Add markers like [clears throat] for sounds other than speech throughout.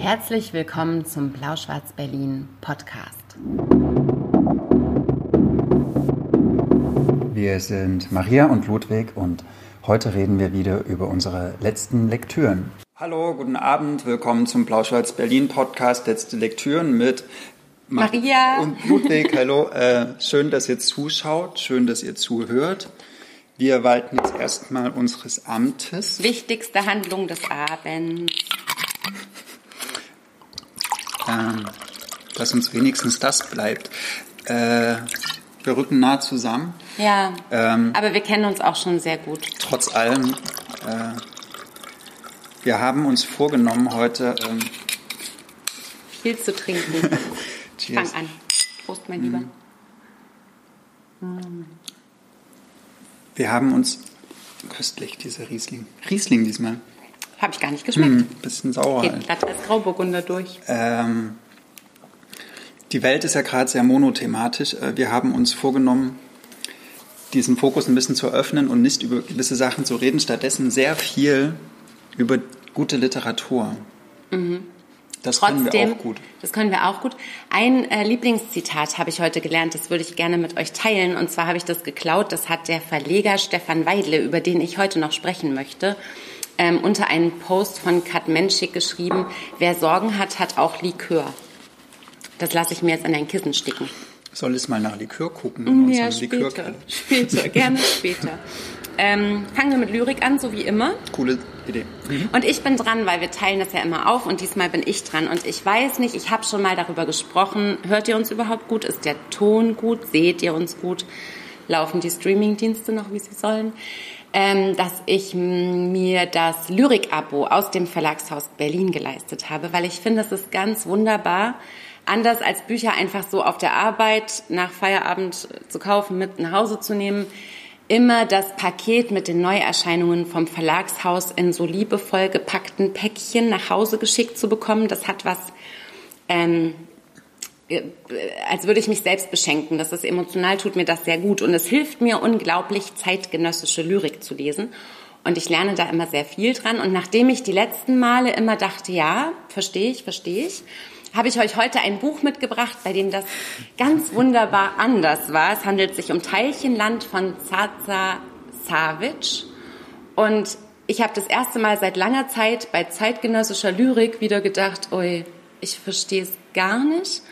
Herzlich willkommen zum Blau-Schwarz-Berlin Podcast. Wir sind Maria und Ludwig und heute reden wir wieder über unsere letzten Lektüren. Hallo, guten Abend, willkommen zum Blau-Schwarz-Berlin Podcast Letzte Lektüren mit Maria und Ludwig. [laughs] Hallo, äh, schön, dass ihr zuschaut, schön, dass ihr zuhört. Wir walten jetzt erstmal unseres Amtes. Wichtigste Handlung des Abends. Ähm, dass uns wenigstens das bleibt. Äh, wir rücken nah zusammen. Ja, ähm, aber wir kennen uns auch schon sehr gut. Trotz allem, äh, wir haben uns vorgenommen, heute ähm, viel zu trinken. [laughs] Fang an. Prost, mein Lieber. Mm. Wir haben uns köstlich diese Riesling. Riesling diesmal. Habe ich gar nicht geschmeckt. Mm, bisschen sauer. Geht glatt als Grauburgunder durch. Ähm, die Welt ist ja gerade sehr monothematisch. Äh, wir haben uns vorgenommen, diesen Fokus ein bisschen zu öffnen und nicht über gewisse Sachen zu reden, stattdessen sehr viel über gute Literatur. Mhm. Das Trotzdem, können wir auch gut. Das können wir auch gut. Ein äh, Lieblingszitat habe ich heute gelernt, das würde ich gerne mit euch teilen. Und zwar habe ich das geklaut, das hat der Verleger Stefan Weidle, über den ich heute noch sprechen möchte, ähm, unter einen Post von Kat Menschik geschrieben, wer Sorgen hat, hat auch Likör. Das lasse ich mir jetzt an ein Kissen sticken. Soll es mal nach Likör gucken? Ja, später. [laughs] Später, gerne später. Ähm, fangen wir mit Lyrik an, so wie immer. Coole Idee. Mhm. Und ich bin dran, weil wir teilen das ja immer auf und diesmal bin ich dran. Und ich weiß nicht, ich habe schon mal darüber gesprochen. Hört ihr uns überhaupt gut? Ist der Ton gut? Seht ihr uns gut? Laufen die Streamingdienste noch, wie sie sollen? Ähm, dass ich mir das Lyrik-Abo aus dem Verlagshaus Berlin geleistet habe, weil ich finde, es ist ganz wunderbar, anders als Bücher einfach so auf der Arbeit nach Feierabend zu kaufen, mit nach Hause zu nehmen immer das Paket mit den Neuerscheinungen vom Verlagshaus in so liebevoll gepackten Päckchen nach Hause geschickt zu bekommen. Das hat was, ähm, äh, als würde ich mich selbst beschenken. Das ist emotional, tut mir das sehr gut. Und es hilft mir unglaublich, zeitgenössische Lyrik zu lesen. Und ich lerne da immer sehr viel dran. Und nachdem ich die letzten Male immer dachte, ja, verstehe ich, verstehe ich, habe ich euch heute ein Buch mitgebracht, bei dem das ganz wunderbar anders war. Es handelt sich um Teilchenland von Zaza Savic. Und ich habe das erste Mal seit langer Zeit bei zeitgenössischer Lyrik wieder gedacht, oi, ich verstehe es gar nicht.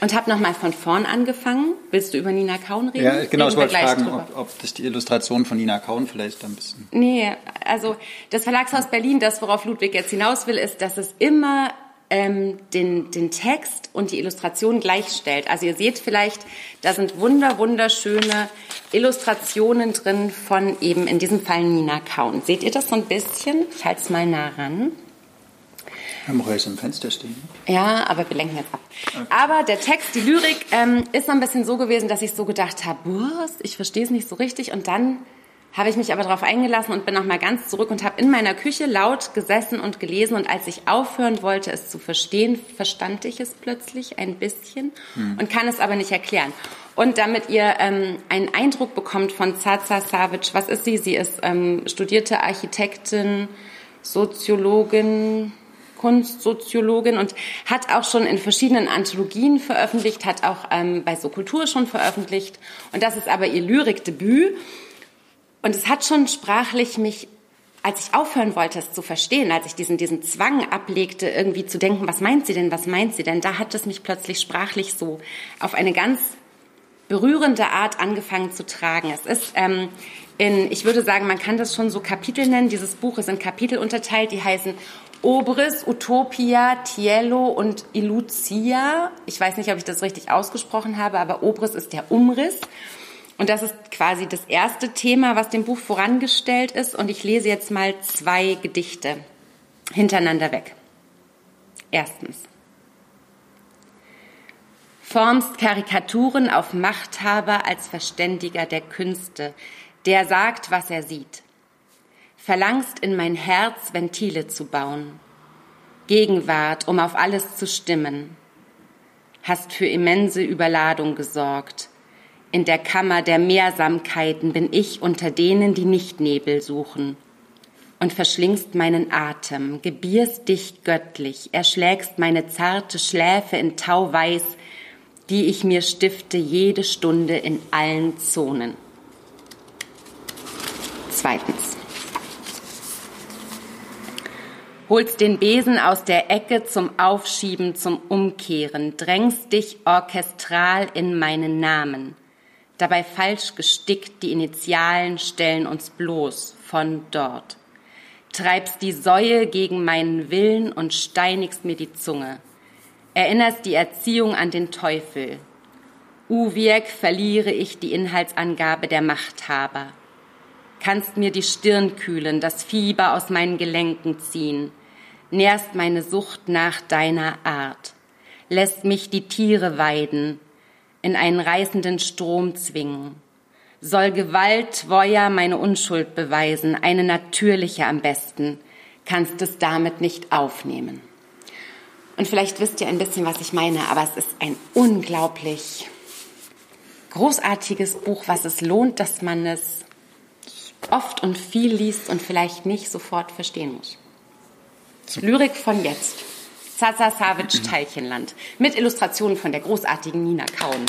Und habe nochmal von vorn angefangen. Willst du über Nina Kaun reden? Ja, genau, ich wollte fragen, ob, ob das die Illustration von Nina Kaun vielleicht ein bisschen... Nee, also das Verlagshaus Berlin, das worauf Ludwig jetzt hinaus will, ist, dass es immer ähm, den, den Text und die Illustration gleichstellt. Also ihr seht vielleicht, da sind wunder, wunderschöne Illustrationen drin von eben in diesem Fall Nina Kaun. Seht ihr das so ein bisschen? Ich halte es mal nah ran. Haben wir jetzt im Fenster stehen. Ja, aber wir lenken jetzt ab. Okay. Aber der Text, die Lyrik, ähm, ist ein bisschen so gewesen, dass ich so gedacht habe, ich verstehe es nicht so richtig. Und dann habe ich mich aber darauf eingelassen und bin noch mal ganz zurück und habe in meiner Küche laut gesessen und gelesen. Und als ich aufhören wollte, es zu verstehen, verstand ich es plötzlich ein bisschen hm. und kann es aber nicht erklären. Und damit ihr ähm, einen Eindruck bekommt von Zaza Savic, was ist sie? Sie ist ähm, studierte Architektin, Soziologin, Kunstsoziologin und hat auch schon in verschiedenen Anthologien veröffentlicht, hat auch ähm, bei So Kultur schon veröffentlicht. Und das ist aber ihr Lyrikdebüt. Und es hat schon sprachlich mich, als ich aufhören wollte, es zu verstehen, als ich diesen, diesen Zwang ablegte, irgendwie zu denken, was meint sie denn, was meint sie denn, da hat es mich plötzlich sprachlich so auf eine ganz berührende Art angefangen zu tragen. Es ist ähm, in, ich würde sagen, man kann das schon so Kapitel nennen. Dieses Buch ist in Kapitel unterteilt, die heißen Obris, Utopia, Tiello und Ilucia. Ich weiß nicht, ob ich das richtig ausgesprochen habe, aber Obris ist der Umriss. Und das ist quasi das erste Thema, was dem Buch vorangestellt ist. Und ich lese jetzt mal zwei Gedichte hintereinander weg. Erstens. Formst Karikaturen auf Machthaber als Verständiger der Künste, der sagt, was er sieht. Verlangst in mein Herz Ventile zu bauen, Gegenwart, um auf alles zu stimmen. Hast für immense Überladung gesorgt, in der Kammer der Mehrsamkeiten bin ich unter denen, die nicht Nebel suchen. und verschlingst meinen Atem, gebierst dich göttlich, erschlägst meine zarte Schläfe in Tauweiß, die ich mir stifte jede Stunde in allen Zonen. Zweitens. Holst den Besen aus der Ecke zum Aufschieben, zum Umkehren, drängst dich orchestral in meinen Namen. Dabei falsch gestickt, die Initialen stellen uns bloß von dort. Treibst die Säue gegen meinen Willen und steinigst mir die Zunge. Erinnerst die Erziehung an den Teufel. Uwirk verliere ich die Inhaltsangabe der Machthaber kannst mir die Stirn kühlen, das Fieber aus meinen Gelenken ziehen, nährst meine Sucht nach deiner Art, lässt mich die Tiere weiden, in einen reißenden Strom zwingen, soll Gewalt, Woja meine Unschuld beweisen, eine natürliche am besten, kannst es damit nicht aufnehmen. Und vielleicht wisst ihr ein bisschen, was ich meine, aber es ist ein unglaublich großartiges Buch, was es lohnt, dass man es oft und viel liest und vielleicht nicht sofort verstehen muss. Lyrik von jetzt. Zaza Savic mhm. Teilchenland. Mit Illustrationen von der großartigen Nina Kauen.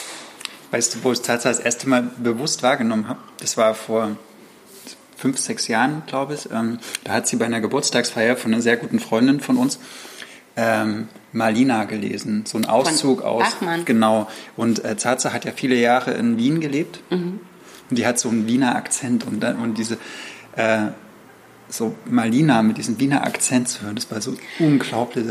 Weißt du, wo ich Zaza das erste Mal bewusst wahrgenommen habe? Das war vor fünf, sechs Jahren, glaube ich. Ähm, da hat sie bei einer Geburtstagsfeier von einer sehr guten Freundin von uns ähm, Malina gelesen. So ein Auszug von aus. Bachmann. Genau. Und äh, Zaza hat ja viele Jahre in Wien gelebt. Mhm. Und die hat so einen Wiener Akzent und, und diese äh, so Malina mit diesem Wiener Akzent zu hören, das war so unglaublich.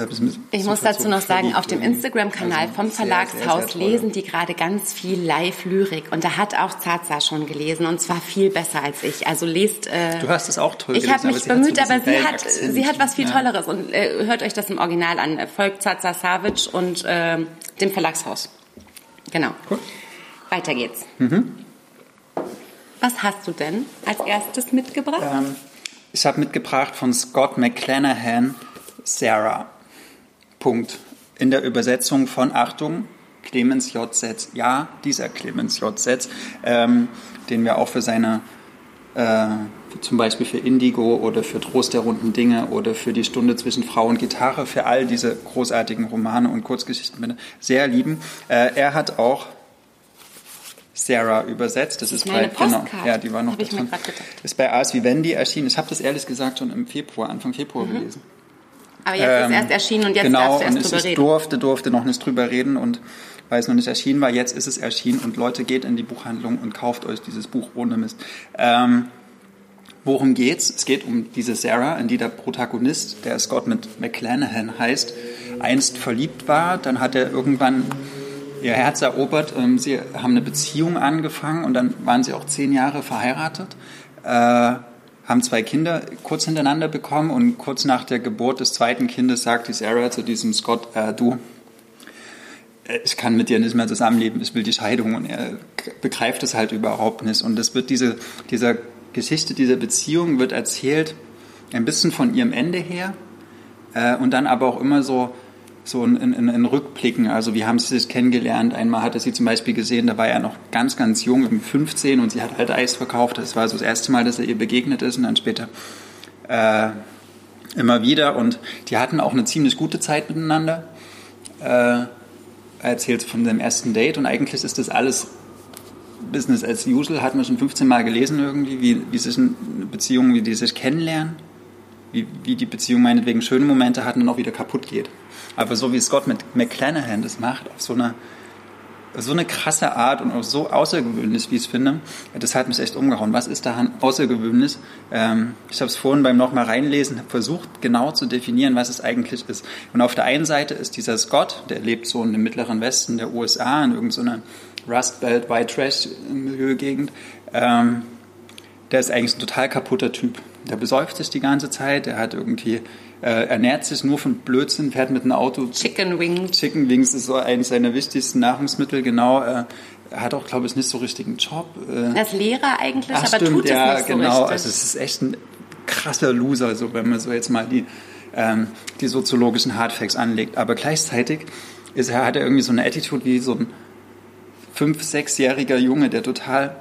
Ich muss dazu so noch sagen, auf dem Instagram-Kanal also vom Verlagshaus sehr, sehr lesen die gerade ganz viel Live-Lyrik und da hat auch Zaza schon gelesen und zwar viel besser als ich. Also lest. Äh, du hast es auch toll Ich habe mich bemüht, aber sie hat, sie hat was viel Tolleres und äh, hört euch das im Original an. Folgt Zaza Savic und äh, dem Verlagshaus. Genau. Cool. Weiter geht's. Mhm. Was hast du denn als erstes mitgebracht? Ähm, ich habe mitgebracht von Scott McClanahan Sarah. Punkt. In der Übersetzung von Achtung, Clemens J. Setz. Ja, dieser Clemens J. Setz, ähm, den wir auch für seine, äh, zum Beispiel für Indigo oder für Trost der runden Dinge oder für die Stunde zwischen Frau und Gitarre, für all diese großartigen Romane und Kurzgeschichten sehr lieben. Äh, er hat auch Sarah übersetzt. Das, das ist bei genau, ja, die war noch drin. Ist bei Ars Vivendi erschienen. Ich habe das ehrlich gesagt schon im Februar, Anfang Februar mhm. gelesen. Aber jetzt ähm, ist erst erschienen und jetzt genau, darfst du erst und drüber reden. Ich durfte, durfte noch nicht drüber reden und weil es noch nicht erschienen war, jetzt ist es erschienen und Leute, geht in die Buchhandlung und kauft euch dieses Buch ohne Mist. Ähm, worum geht's? Es geht um diese Sarah, in die der Protagonist, der Scott mit McClanahan heißt, einst verliebt war. Dann hat er irgendwann ihr Herz erobert. Ähm, sie haben eine Beziehung angefangen und dann waren sie auch zehn Jahre verheiratet. Äh, haben zwei Kinder kurz hintereinander bekommen und kurz nach der Geburt des zweiten Kindes sagt die Sarah zu diesem Scott, äh, du, äh, ich kann mit dir nicht mehr zusammenleben, ich will die Scheidung und er begreift es halt überhaupt nicht und es wird diese, dieser Geschichte dieser Beziehung wird erzählt ein bisschen von ihrem Ende her äh, und dann aber auch immer so so in, in, in Rückblicken. Also wie haben sie sich kennengelernt? Einmal hatte sie zum Beispiel gesehen, da war er noch ganz, ganz jung, 15 und sie hat halt Eis verkauft. Das war so das erste Mal, dass er ihr begegnet ist und dann später äh, immer wieder. Und die hatten auch eine ziemlich gute Zeit miteinander. Äh, er erzählt von dem ersten Date und eigentlich ist das alles Business as usual, hat man schon 15 Mal gelesen irgendwie, wie, wie sich eine Beziehung, wie die sich kennenlernen, wie, wie die Beziehung meinetwegen schöne Momente hat und auch wieder kaputt geht. Aber so wie Scott mit McClanahan das macht, auf so eine, so eine krasse Art und auch so außergewöhnlich, wie ich es finde, das hat mich echt umgehauen. Was ist daran außergewöhnlich? Ähm, ich habe es vorhin beim nochmal reinlesen versucht, genau zu definieren, was es eigentlich ist. Und auf der einen Seite ist dieser Scott, der lebt so in dem mittleren Westen der USA, in irgendeiner Rust Belt, White Trash Milieugegend. Ähm, der ist eigentlich ein total kaputter Typ. Der besäuft sich die ganze Zeit, der hat irgendwie äh, ernährt sich nur von Blödsinn, fährt mit einem Auto. Chicken Wings. Chicken Wings ist so eines seiner wichtigsten Nahrungsmittel, genau. Äh, er hat auch, glaube ich, nicht so richtigen Job. Äh, er ist Lehrer eigentlich, Ach, aber stimmt, tut ja, es nicht genau. so richtig. Also es ist echt ein krasser Loser, so wenn man so jetzt mal die, ähm, die soziologischen Hardfacts anlegt. Aber gleichzeitig ist, er, hat er irgendwie so eine Attitude wie so ein fünf-, sechsjähriger Junge, der total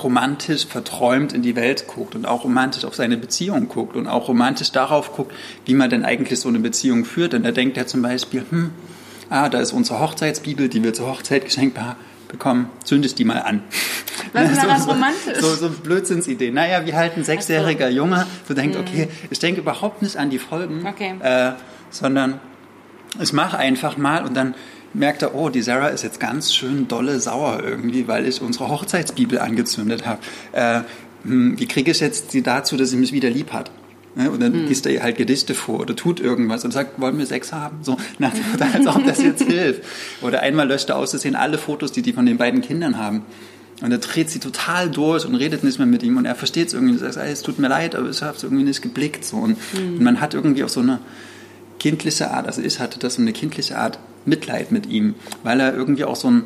romantisch verträumt in die Welt guckt und auch romantisch auf seine Beziehung guckt und auch romantisch darauf guckt, wie man denn eigentlich so eine Beziehung führt. Denn er denkt ja zum Beispiel, hm, ah, da ist unsere Hochzeitsbibel, die wir zur Hochzeit geschenkt bekommen, zünd ich die mal an. Was ist [laughs] daran so, romantisch? So, so Blödsinnsidee. Naja, wie halt ein sechsjähriger Junge so denkt, hm. okay, ich denke überhaupt nicht an die Folgen, okay. äh, sondern ich mache einfach mal und dann merkt er, oh, die Sarah ist jetzt ganz schön dolle sauer irgendwie, weil ich unsere Hochzeitsbibel angezündet habe. Äh, hm, wie kriege ich jetzt sie dazu, dass sie mich wieder lieb hat? Ne? Und dann hm. liest er ihr halt Gedichte vor oder tut irgendwas und sagt, wollen wir Sex haben? So, Motto, als ob das jetzt hilft. Oder einmal löscht er aus, das sehen alle Fotos, die die von den beiden Kindern haben. Und er dreht sie total durch und redet nicht mehr mit ihm und er versteht es irgendwie. Er sagt, es tut mir leid, aber ich habe es irgendwie nicht geblickt. So. Und, hm. und man hat irgendwie auch so eine kindliche Art, also ich hatte das so eine kindliche Art Mitleid mit ihm, weil er irgendwie auch so ein,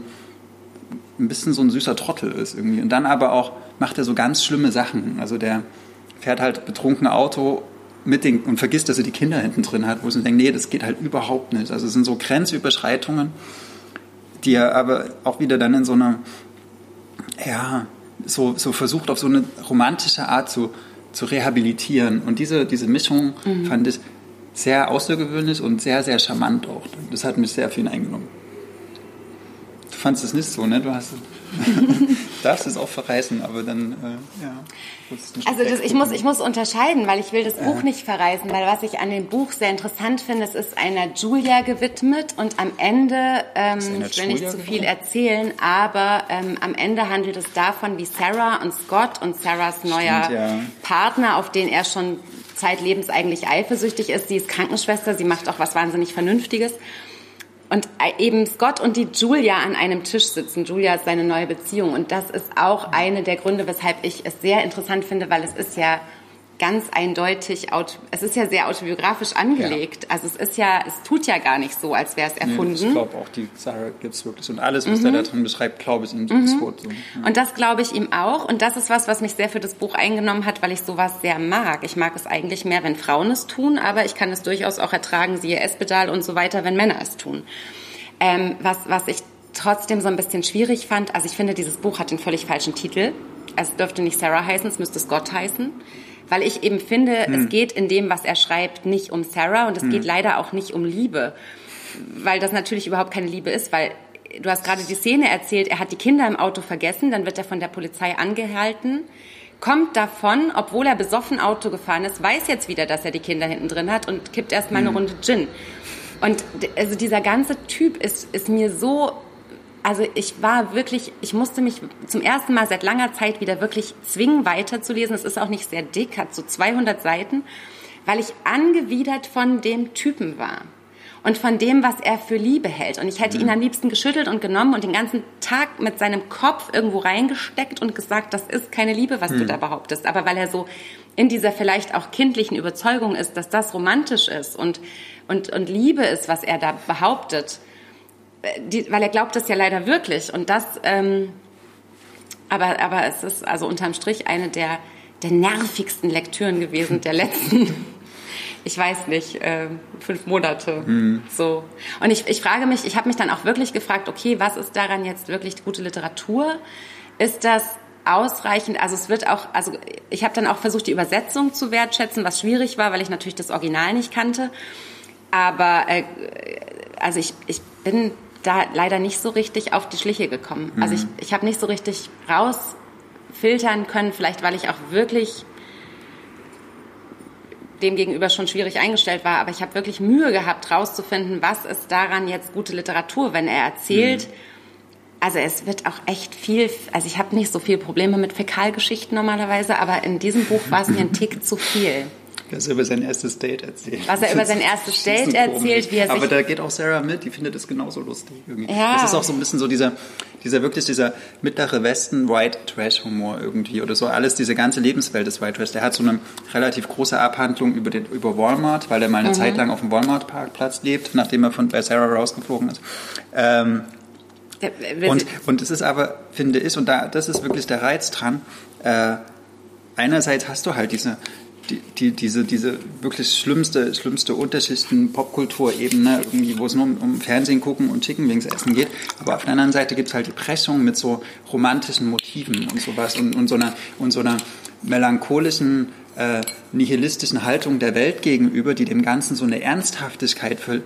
ein bisschen so ein süßer Trottel ist irgendwie. Und dann aber auch macht er so ganz schlimme Sachen. Also der fährt halt betrunken Auto mit den, und vergisst, dass er die Kinder hinten drin hat, wo sie denkt, nee, das geht halt überhaupt nicht. Also es sind so Grenzüberschreitungen, die er aber auch wieder dann in so einer, ja, so, so versucht auf so eine romantische Art zu, zu rehabilitieren. Und diese, diese Mischung mhm. fand ich sehr außergewöhnlich und sehr, sehr charmant auch. Das hat mich sehr viel eingenommen. Du fandest es nicht so, ne? Du hast, [laughs] darfst es auch verreißen, aber dann, äh, ja. Also das, ich, muss, ich muss unterscheiden, weil ich will das Buch nicht verreißen, weil was ich an dem Buch sehr interessant finde, es ist einer Julia gewidmet und am Ende, ähm, ich will nicht zu viel erzählen, aber ähm, am Ende handelt es davon, wie Sarah und Scott und Sarahs neuer Stimmt, ja. Partner, auf den er schon zeitlebens eigentlich eifersüchtig ist. Sie ist Krankenschwester, sie macht auch was wahnsinnig Vernünftiges. Und eben Scott und die Julia an einem Tisch sitzen. Julia ist seine neue Beziehung. Und das ist auch eine der Gründe, weshalb ich es sehr interessant finde, weil es ist ja ganz eindeutig, es ist ja sehr autobiografisch angelegt. Ja. Also es ist ja, es tut ja gar nicht so, als wäre es erfunden. Nee, ich glaube auch, die Sarah gibt es wirklich. Und alles, was mhm. er da drin beschreibt, glaube ich ihm mhm. sofort so. Ja. Und das glaube ich ihm auch. Und das ist was, was mich sehr für das Buch eingenommen hat, weil ich sowas sehr mag. Ich mag es eigentlich mehr, wenn Frauen es tun, aber ich kann es durchaus auch ertragen, siehe Espedal und so weiter, wenn Männer es tun. Ähm, was, was ich trotzdem so ein bisschen schwierig fand, also ich finde, dieses Buch hat den völlig falschen Titel. Es dürfte nicht Sarah heißen, es müsste Scott heißen weil ich eben finde, hm. es geht in dem, was er schreibt, nicht um Sarah und es hm. geht leider auch nicht um Liebe, weil das natürlich überhaupt keine Liebe ist, weil du hast gerade die Szene erzählt, er hat die Kinder im Auto vergessen, dann wird er von der Polizei angehalten, kommt davon, obwohl er besoffen Auto gefahren ist, weiß jetzt wieder, dass er die Kinder hinten drin hat und kippt erstmal eine hm. Runde Gin. Und also dieser ganze Typ ist, ist mir so also ich war wirklich, ich musste mich zum ersten Mal seit langer Zeit wieder wirklich zwingen, weiterzulesen. Es ist auch nicht sehr dick, hat so 200 Seiten, weil ich angewidert von dem Typen war und von dem, was er für Liebe hält. Und ich hätte ihn mhm. am liebsten geschüttelt und genommen und den ganzen Tag mit seinem Kopf irgendwo reingesteckt und gesagt, das ist keine Liebe, was mhm. du da behauptest. Aber weil er so in dieser vielleicht auch kindlichen Überzeugung ist, dass das romantisch ist und, und, und Liebe ist, was er da behauptet, die, weil er glaubt das ja leider wirklich. Und das, ähm, aber, aber es ist also unterm Strich eine der, der nervigsten Lektüren gewesen der letzten, [laughs] ich weiß nicht, äh, fünf Monate. Mhm. So. Und ich, ich frage mich, ich habe mich dann auch wirklich gefragt, okay, was ist daran jetzt wirklich gute Literatur? Ist das ausreichend, also es wird auch, also ich habe dann auch versucht, die Übersetzung zu wertschätzen, was schwierig war, weil ich natürlich das Original nicht kannte. Aber äh, also ich, ich bin da leider nicht so richtig auf die Schliche gekommen. Mhm. Also ich, ich habe nicht so richtig rausfiltern können, vielleicht weil ich auch wirklich dem gegenüber schon schwierig eingestellt war, aber ich habe wirklich Mühe gehabt, rauszufinden, was ist daran jetzt gute Literatur, wenn er erzählt. Mhm. Also es wird auch echt viel, also ich habe nicht so viele Probleme mit Fäkalgeschichten normalerweise, aber in diesem Buch war es mir ein Tick zu viel. [laughs] Was er über sein erstes Date erzählt. Was er über sein erstes Date erzählt, wie er sich... Aber da geht auch Sarah mit, die findet es genauso lustig. Irgendwie. Ja. Das ist auch so ein bisschen so dieser, dieser wirklich dieser mittlere Westen White Trash Humor irgendwie oder so alles diese ganze Lebenswelt des White Trash. Der hat so eine relativ große Abhandlung über den über Walmart, weil er mal eine mhm. Zeit lang auf dem Walmart Parkplatz lebt, nachdem er von bei Sarah rausgeflogen ist. Ähm, und, und es ist aber, finde ich, und da, das ist wirklich der Reiz dran, äh, einerseits hast du halt diese, die, die, diese, diese wirklich schlimmste, schlimmste Unterschichten Popkulturebene, irgendwie, wo es nur um, um Fernsehen gucken und Chicken Wings essen geht. Aber auf der anderen Seite gibt es halt die Pressung mit so romantischen Motiven und sowas und, und so einer, und so einer melancholischen, äh, nihilistischen Haltung der Welt gegenüber, die dem Ganzen so eine Ernsthaftigkeit für,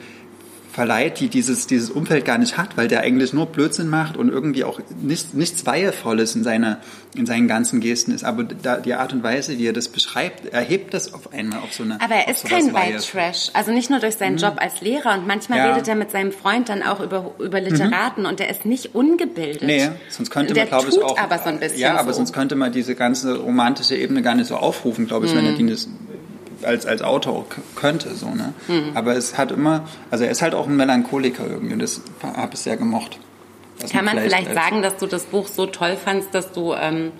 verleiht, die dieses, dieses Umfeld gar nicht hat, weil der eigentlich nur Blödsinn macht und irgendwie auch nicht, nichts Weihevolles in, seiner, in seinen ganzen Gesten ist. Aber da, die Art und Weise, wie er das beschreibt, erhebt das auf einmal auf so eine Aber er ist kein White Trash. Also nicht nur durch seinen mhm. Job als Lehrer und manchmal ja. redet er mit seinem Freund dann auch über, über Literaten mhm. und der ist nicht ungebildet. Nee, sonst könnte man, glaube ich, auch. aber so ein bisschen. Ja, aber so. sonst könnte man diese ganze romantische Ebene gar nicht so aufrufen, glaube ich, mhm. wenn er die nicht als, als Autor könnte. So, ne? Mhm. Aber es hat immer, also er ist halt auch ein Melancholiker irgendwie und das habe ich sehr gemocht. Kann man vielleicht, vielleicht sagen, dass du das Buch so toll fandst, dass du ähm,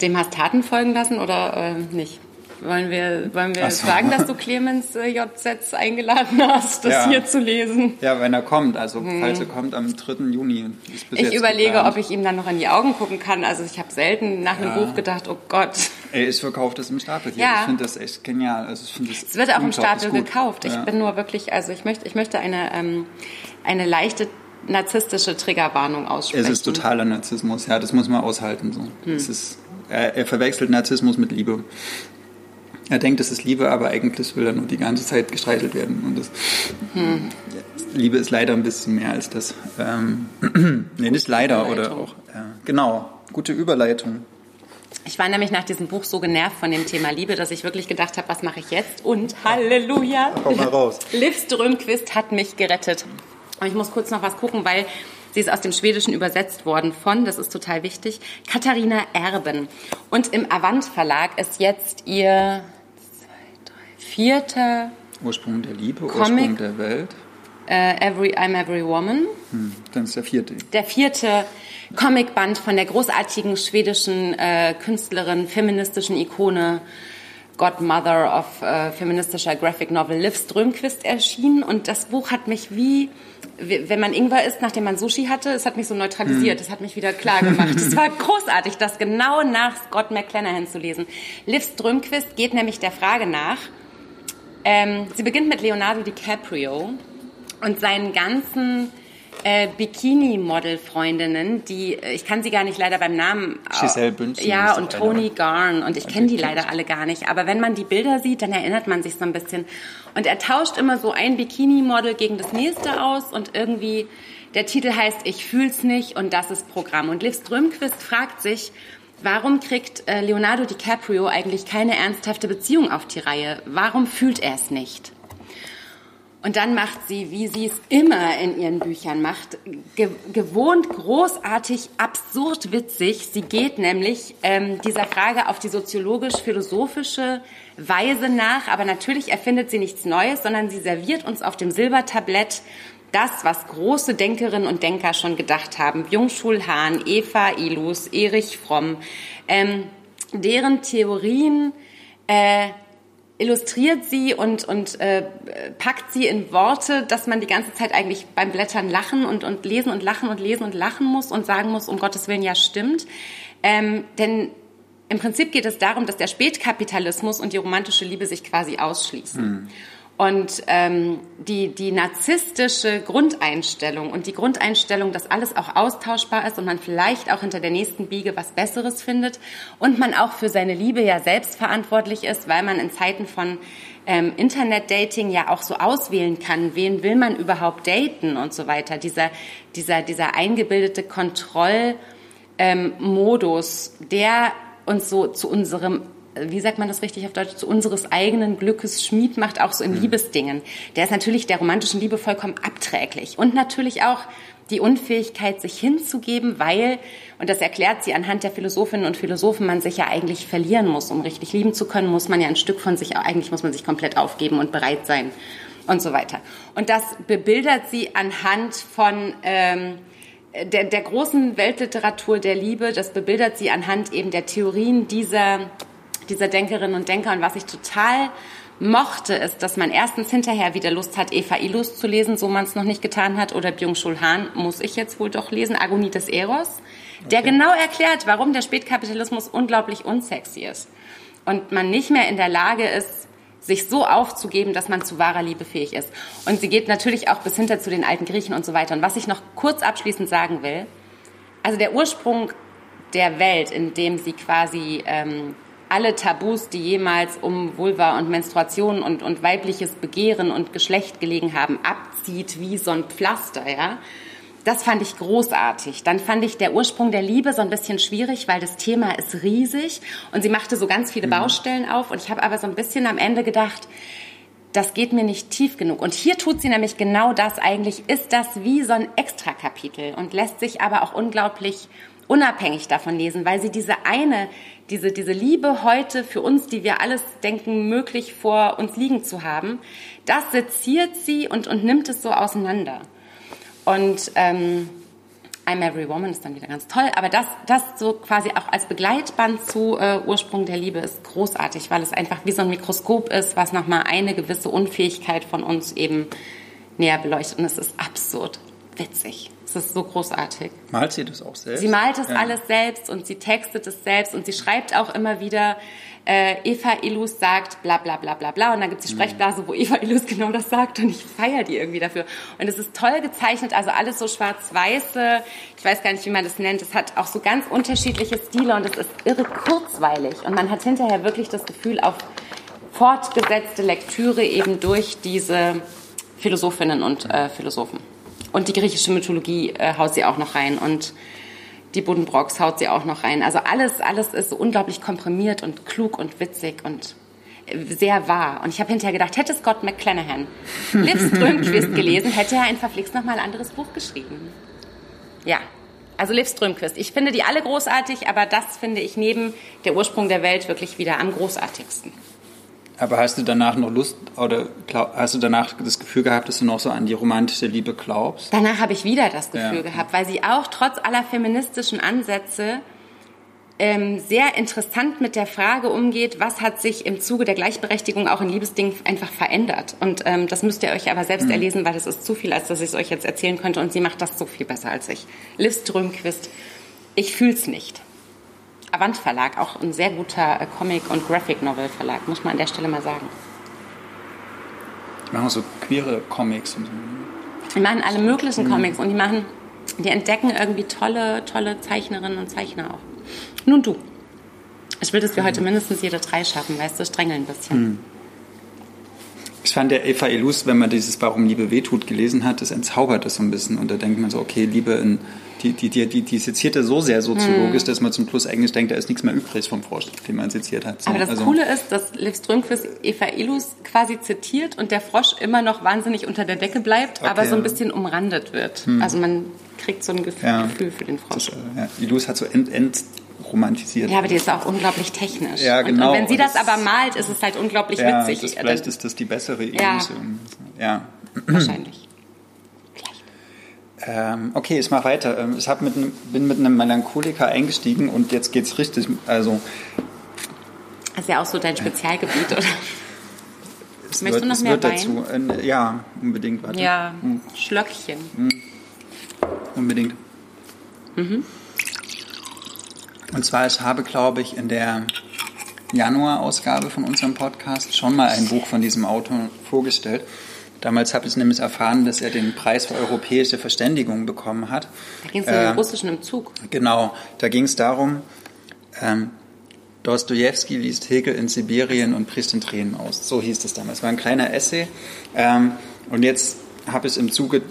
dem hast Taten folgen lassen oder äh, nicht? Wollen wir, wollen wir so. sagen, dass du Clemens äh, JZ eingeladen hast, das ja. hier zu lesen? Ja, wenn er kommt. Also, hm. falls er kommt am 3. Juni. ich überlege, geplant. ob ich ihm dann noch in die Augen gucken kann. Also, ich habe selten nach einem ja. Buch gedacht, oh Gott. Ey, ich verkaufe das im Stapel hier. Ja. Ich finde das echt genial. Also, ich finde es wird auch im Stapel gekauft. Ich ja. bin nur wirklich, also, ich möchte, ich möchte eine, ähm, eine leichte narzisstische Triggerwarnung aussprechen. Es ist totaler Narzissmus, ja, das muss man aushalten. So. Hm. Es ist, er, er verwechselt Narzissmus mit Liebe. Er denkt, es ist Liebe, aber eigentlich will er nur die ganze Zeit gestreichelt werden. Und das, hm. Liebe ist leider ein bisschen mehr als das. Ähm, [clears throat] nee, nicht leider oder auch. Äh, genau, gute Überleitung. Ich war nämlich nach diesem Buch so genervt von dem Thema Liebe, dass ich wirklich gedacht habe, was mache ich jetzt? Und Halleluja! Komm mal raus. [laughs] Liv Strömquist hat mich gerettet. Und ich muss kurz noch was gucken, weil Sie ist aus dem Schwedischen übersetzt worden von, das ist total wichtig, Katharina Erben. Und im Avant Verlag ist jetzt ihr vierte Ursprung der Liebe, Comic, Ursprung der Welt. Uh, every, I'm Every Woman. Hm, dann ist der vierte. Der vierte Comicband von der großartigen schwedischen äh, Künstlerin, feministischen Ikone, Godmother of äh, feministischer Graphic Novel Liv Strömquist erschienen. Und das Buch hat mich wie, wenn man Ingwer isst, nachdem man Sushi hatte, es hat mich so neutralisiert, es hm. hat mich wieder klar gemacht. es war großartig, das genau nach Scott McClanahan zu lesen. Liv Strömquist geht nämlich der Frage nach, ähm, sie beginnt mit Leonardo DiCaprio und seinen ganzen äh, Bikini-Model-Freundinnen, die, äh, ich kann sie gar nicht leider beim Namen. Giselle Bündchen. Ja, und Tony Garn. Und ich kenne die leider alle gar nicht. Aber wenn man die Bilder sieht, dann erinnert man sich so ein bisschen. Und er tauscht immer so ein Bikini-Model gegen das nächste aus und irgendwie, der Titel heißt Ich fühl's nicht und das ist Programm. Und Liv Strömquist fragt sich, Warum kriegt äh, Leonardo DiCaprio eigentlich keine ernsthafte Beziehung auf die Reihe? Warum fühlt er es nicht? Und dann macht sie, wie sie es immer in ihren Büchern macht, ge gewohnt großartig, absurd witzig. Sie geht nämlich ähm, dieser Frage auf die soziologisch-philosophische Weise nach, aber natürlich erfindet sie nichts Neues, sondern sie serviert uns auf dem Silbertablett das, was große Denkerinnen und Denker schon gedacht haben, Byung-Chul Han, Eva Ilus, Erich Fromm, ähm, deren Theorien äh, illustriert sie und, und äh, packt sie in Worte, dass man die ganze Zeit eigentlich beim Blättern lachen und, und lesen und lachen und lesen und lachen muss und sagen muss, um Gottes Willen, ja stimmt. Ähm, denn im Prinzip geht es darum, dass der Spätkapitalismus und die romantische Liebe sich quasi ausschließen. Mhm. Und ähm, die, die narzisstische Grundeinstellung und die Grundeinstellung, dass alles auch austauschbar ist und man vielleicht auch hinter der nächsten Biege was Besseres findet und man auch für seine Liebe ja selbst verantwortlich ist, weil man in Zeiten von ähm, Internet-Dating ja auch so auswählen kann, wen will man überhaupt daten und so weiter. Dieser, dieser, dieser eingebildete Kontrollmodus, ähm, der uns so zu unserem wie sagt man das richtig auf Deutsch, zu unseres eigenen Glückes Schmied macht, auch so in mhm. Liebesdingen. Der ist natürlich der romantischen Liebe vollkommen abträglich. Und natürlich auch die Unfähigkeit, sich hinzugeben, weil, und das erklärt sie anhand der Philosophinnen und Philosophen, man sich ja eigentlich verlieren muss. Um richtig lieben zu können, muss man ja ein Stück von sich, eigentlich muss man sich komplett aufgeben und bereit sein und so weiter. Und das bebildert sie anhand von... Ähm, der, der großen Weltliteratur der Liebe, das bebildert sie anhand eben der Theorien dieser dieser Denkerinnen und Denker. Und was ich total mochte, ist, dass man erstens hinterher wieder Lust hat, Eva Ilus zu lesen, so man es noch nicht getan hat, oder Byung-Chul Han muss ich jetzt wohl doch lesen, Agonie des Eros, der okay. genau erklärt, warum der Spätkapitalismus unglaublich unsexy ist. und man nicht mehr in der Lage ist, sich so aufzugeben, dass man zu wahrer Liebe fähig ist. Und sie geht natürlich auch bis hinter zu den alten Griechen und so weiter. Und was ich noch kurz abschließend sagen will, also der Ursprung der Welt, in dem sie quasi ähm, alle Tabus, die jemals um Vulva und Menstruation und, und weibliches Begehren und Geschlecht gelegen haben, abzieht wie so ein Pflaster, ja. Das fand ich großartig. Dann fand ich der Ursprung der Liebe so ein bisschen schwierig, weil das Thema ist riesig und sie machte so ganz viele mhm. Baustellen auf und ich habe aber so ein bisschen am Ende gedacht, das geht mir nicht tief genug. Und hier tut sie nämlich genau das. Eigentlich ist das wie so ein Extrakapitel und lässt sich aber auch unglaublich unabhängig davon lesen, weil sie diese eine, diese, diese Liebe heute für uns, die wir alles denken, möglich vor uns liegen zu haben, das seziert sie und, und nimmt es so auseinander. Und ähm, I'm Every Woman ist dann wieder ganz toll, aber das, das so quasi auch als Begleitband zu äh, Ursprung der Liebe ist großartig, weil es einfach wie so ein Mikroskop ist, was nochmal eine gewisse Unfähigkeit von uns eben näher beleuchtet. Und es ist absurd witzig. Ist so großartig. Malt sie das auch selbst? Sie malt es ja. alles selbst und sie textet es selbst und sie schreibt auch immer wieder, äh, Eva Illus sagt bla bla bla bla bla und dann gibt es die mhm. Sprechblase, wo Eva Illus [laughs] genau das sagt und ich feiere die irgendwie dafür. Und es ist toll gezeichnet, also alles so schwarz-weiße, ich weiß gar nicht, wie man das nennt, es hat auch so ganz unterschiedliche Stile und es ist irre kurzweilig und man hat hinterher wirklich das Gefühl auf fortgesetzte Lektüre eben durch diese Philosophinnen und äh, Philosophen. Und die griechische Mythologie äh, haut sie auch noch rein und die Buddenbrocks haut sie auch noch rein. Also alles, alles ist so unglaublich komprimiert und klug und witzig und äh, sehr wahr. Und ich habe hinterher gedacht, hätte Scott McClanahan [laughs] Liv Strömquist gelesen, hätte er ein verflixt nochmal ein anderes Buch geschrieben. Ja, also Liv Strömquist. Ich finde die alle großartig, aber das finde ich neben der Ursprung der Welt wirklich wieder am großartigsten. Aber hast du danach noch Lust oder hast du danach das Gefühl gehabt, dass du noch so an die romantische Liebe glaubst? Danach habe ich wieder das Gefühl ja. gehabt, weil sie auch trotz aller feministischen Ansätze ähm, sehr interessant mit der Frage umgeht, was hat sich im Zuge der Gleichberechtigung auch in Liebesdingen einfach verändert. Und ähm, das müsst ihr euch aber selbst mhm. erlesen, weil das ist zu viel, als dass ich es euch jetzt erzählen könnte. Und sie macht das so viel besser als ich. Liv Strömquist, ich fühl's nicht. Avant Verlag, auch ein sehr guter äh, Comic- und Graphic-Novel-Verlag, muss man an der Stelle mal sagen. Die machen so queere Comics und so. Die machen alle möglichen mhm. Comics und die machen, die entdecken irgendwie tolle, tolle Zeichnerinnen und Zeichner auch. Nun du. Ich will, dass wir mhm. heute mindestens jede drei schaffen, weißt du, strengel ein bisschen. Mhm. Ich fand der Eva Illus, wenn man dieses Warum Liebe wehtut gelesen hat, das entzaubert das so ein bisschen. Und da denkt man so, okay, Liebe in, die, die, die, die, die sezierte so sehr soziologisch, hm. dass man zum Schluss eigentlich denkt, da ist nichts mehr übrig vom Frosch, den man seziert hat. So, Aber das also, Coole ist, dass Liv Strömquist Eva Illus quasi zitiert und der Frosch immer noch wahnsinnig unter der Decke bleibt, okay, aber so ein bisschen umrandet wird. Hm. Also man kriegt so ein Gefühl, ja. Gefühl für den Frosch. Das, äh, ja. Illus hat so end, end romantisiert. Ja, aber die ist auch unglaublich technisch. Ja, genau. Und, und wenn sie das, das, aber malt, ist es halt unglaublich ja, witzig. Das, vielleicht ist das die bessere Illusion. Ja. ja. Wahrscheinlich. Ähm, okay, ich mache weiter. Ähm, ich mit, bin mit einem Melancholiker eingestiegen und jetzt geht's richtig. Also. Das ist ja auch so dein Spezialgebiet, oder? Es Möchtest wird, du noch mehr Wein? Dazu, ja, unbedingt. Warte. Ja, hm. Schlöckchen. Hm. Unbedingt. Mhm. Und zwar, ich habe, glaube ich, in der Januar-Ausgabe von unserem Podcast schon mal ein Buch von diesem Autor vorgestellt. Damals habe ich nämlich erfahren, dass er den Preis für europäische Verständigung bekommen hat. Da ging es um äh, den Russischen im Zug. Genau, da ging es darum, ähm, Dostoevsky liest Hegel in Sibirien und bricht in Tränen aus. So hieß es damals. Es war ein kleiner Essay. Ähm, und jetzt habe ich im Zuge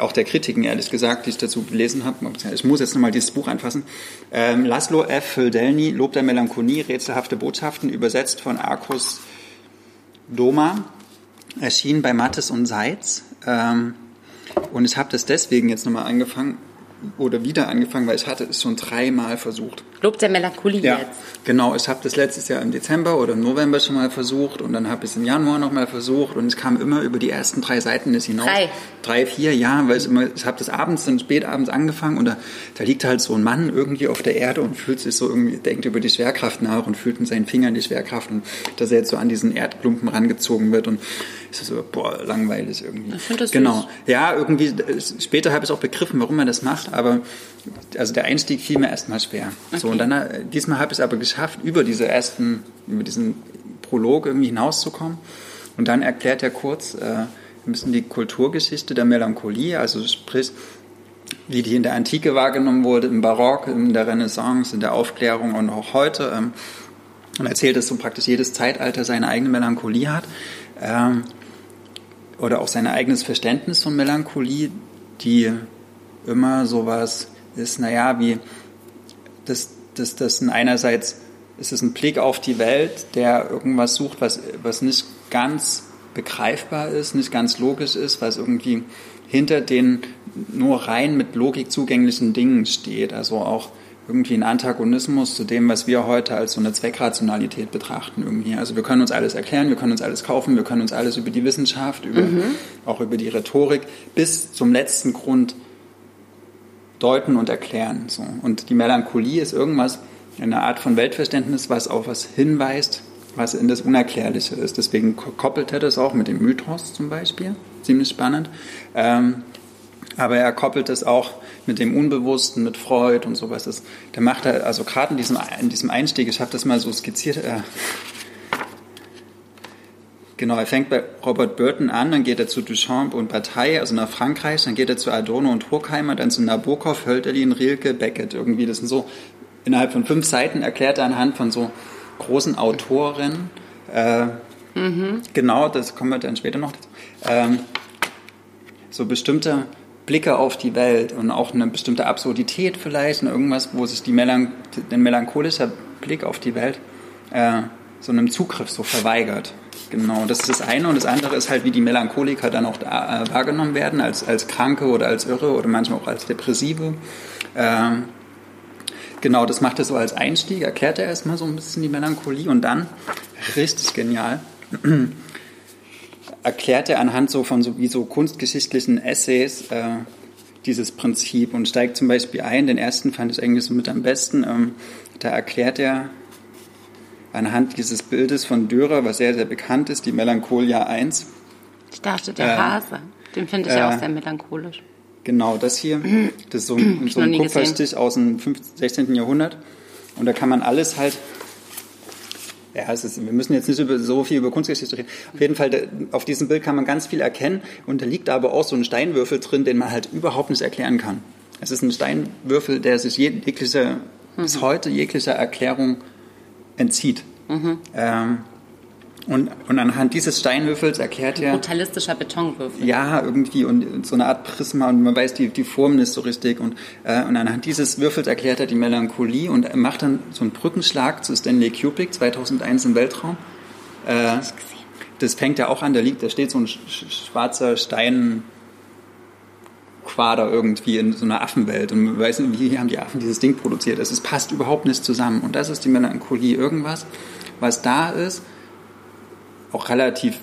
auch der Kritiken, ehrlich gesagt, die ich dazu gelesen habe. Ich muss jetzt nochmal dieses Buch anfassen. Ähm, Laszlo F. Fildelny, Lob der Melancholie, rätselhafte Botschaften, übersetzt von Arkus Doma, erschienen bei Mattes und Seitz. Ähm, und ich habe das deswegen jetzt nochmal angefangen, oder wieder angefangen, weil ich hatte es schon dreimal versucht. Lob der Melancholie ja, jetzt. Genau, ich habe das letztes Jahr im Dezember oder im November schon mal versucht und dann habe ich es im Januar nochmal versucht und es kam immer über die ersten drei Seiten des hinaus. Drei? Drei, vier, ja, weil ich immer, ich habe das abends, dann spätabends angefangen und da, da liegt halt so ein Mann irgendwie auf der Erde und fühlt sich so irgendwie, denkt über die Schwerkraft nach und fühlt mit seinen Fingern die Schwerkraft und dass er jetzt so an diesen Erdklumpen rangezogen wird und ist so, boah, langweilig irgendwie. Ich finde das Genau. Süß. Ja, irgendwie, später habe ich auch begriffen, warum er das macht, aber also der Einstieg fiel mir erstmal schwer. Okay. So, und dann, äh, diesmal habe ich es aber geschafft, über diese ersten, über diesen Prolog irgendwie hinauszukommen. Und dann erklärt er kurz äh, ein bisschen die Kulturgeschichte der Melancholie, also sprich, wie die in der Antike wahrgenommen wurde, im Barock, in der Renaissance, in der Aufklärung und auch heute. Ähm, und erzählt, dass so praktisch jedes Zeitalter seine eigene Melancholie hat. Ähm, oder auch sein eigenes Verständnis von Melancholie, die immer sowas ist, naja, wie das, das, das einerseits ist es ein Blick auf die Welt, der irgendwas sucht, was, was nicht ganz begreifbar ist, nicht ganz logisch ist, was irgendwie hinter den nur rein mit Logik zugänglichen Dingen steht. Also auch irgendwie ein Antagonismus zu dem, was wir heute als so eine Zweckrationalität betrachten irgendwie. Also wir können uns alles erklären, wir können uns alles kaufen, wir können uns alles über die Wissenschaft, über, mhm. auch über die Rhetorik bis zum letzten Grund deuten und erklären. So. Und die Melancholie ist irgendwas, eine Art von Weltverständnis, was auf was hinweist, was in das Unerklärliche ist. Deswegen koppelt er das auch mit dem Mythos zum Beispiel. Ziemlich spannend. Ähm, aber er koppelt es auch mit dem Unbewussten, mit Freud und sowas. Der macht er, also gerade in diesem, in diesem Einstieg, ich habe das mal so skizziert, äh, Genau, er fängt bei Robert Burton an, dann geht er zu Duchamp und Bataille, also nach Frankreich, dann geht er zu Adorno und Horkheimer, dann zu Nabokov, Hölderlin, Rilke, Beckett. Irgendwie, das sind so, innerhalb von fünf Seiten erklärt er anhand von so großen Autoren, äh, mhm. genau, das kommen wir dann später noch dazu, ähm, so bestimmte Blicke auf die Welt und auch eine bestimmte Absurdität vielleicht und irgendwas, wo sich die Melanch der melancholische Blick auf die Welt äh, so einem Zugriff so verweigert. Genau, das ist das eine und das andere ist halt, wie die Melancholiker dann auch da, äh, wahrgenommen werden, als, als Kranke oder als Irre oder manchmal auch als Depressive. Ähm, genau, das macht er so als Einstieg, erklärt er erstmal so ein bisschen die Melancholie und dann, richtig genial, [clears throat] erklärt er anhand so von so wie so kunstgeschichtlichen Essays äh, dieses Prinzip und steigt zum Beispiel ein. Den ersten fand ich eigentlich so mit am besten. Ähm, da erklärt er anhand dieses Bildes von Dürer, was sehr, sehr bekannt ist, die Melancholia 1. Ich dachte, der äh, Hase. Den finde ich äh, auch sehr melancholisch. Genau, das hier, [clears throat] das ist so, so ein Kupferstich aus dem 15, 16. Jahrhundert. Und da kann man alles halt ja, es ist, wir müssen jetzt nicht über, so viel über Kunstgeschichte reden. Auf jeden Fall, auf diesem Bild kann man ganz viel erkennen und da liegt aber auch so ein Steinwürfel drin, den man halt überhaupt nicht erklären kann. Es ist ein Steinwürfel, der sich jeglicher, bis heute jeglicher Erklärung entzieht. Mhm. Ähm, und, und anhand dieses Steinwürfels erklärt er. Brutalistischer Betonwürfel. Ja, irgendwie und so eine Art Prisma und man weiß die, die Form nicht so richtig. Und, äh, und anhand dieses Würfels erklärt er die Melancholie und macht dann so einen Brückenschlag zu Stanley Kubrick 2001 im Weltraum. Äh, das fängt ja auch an, da liegt, da steht so ein schwarzer Stein. Quader irgendwie in so einer Affenwelt und man weiß nicht, wie haben die Affen dieses Ding produziert. Es passt überhaupt nicht zusammen und das ist die Melancholie. Irgendwas, was da ist, auch relativ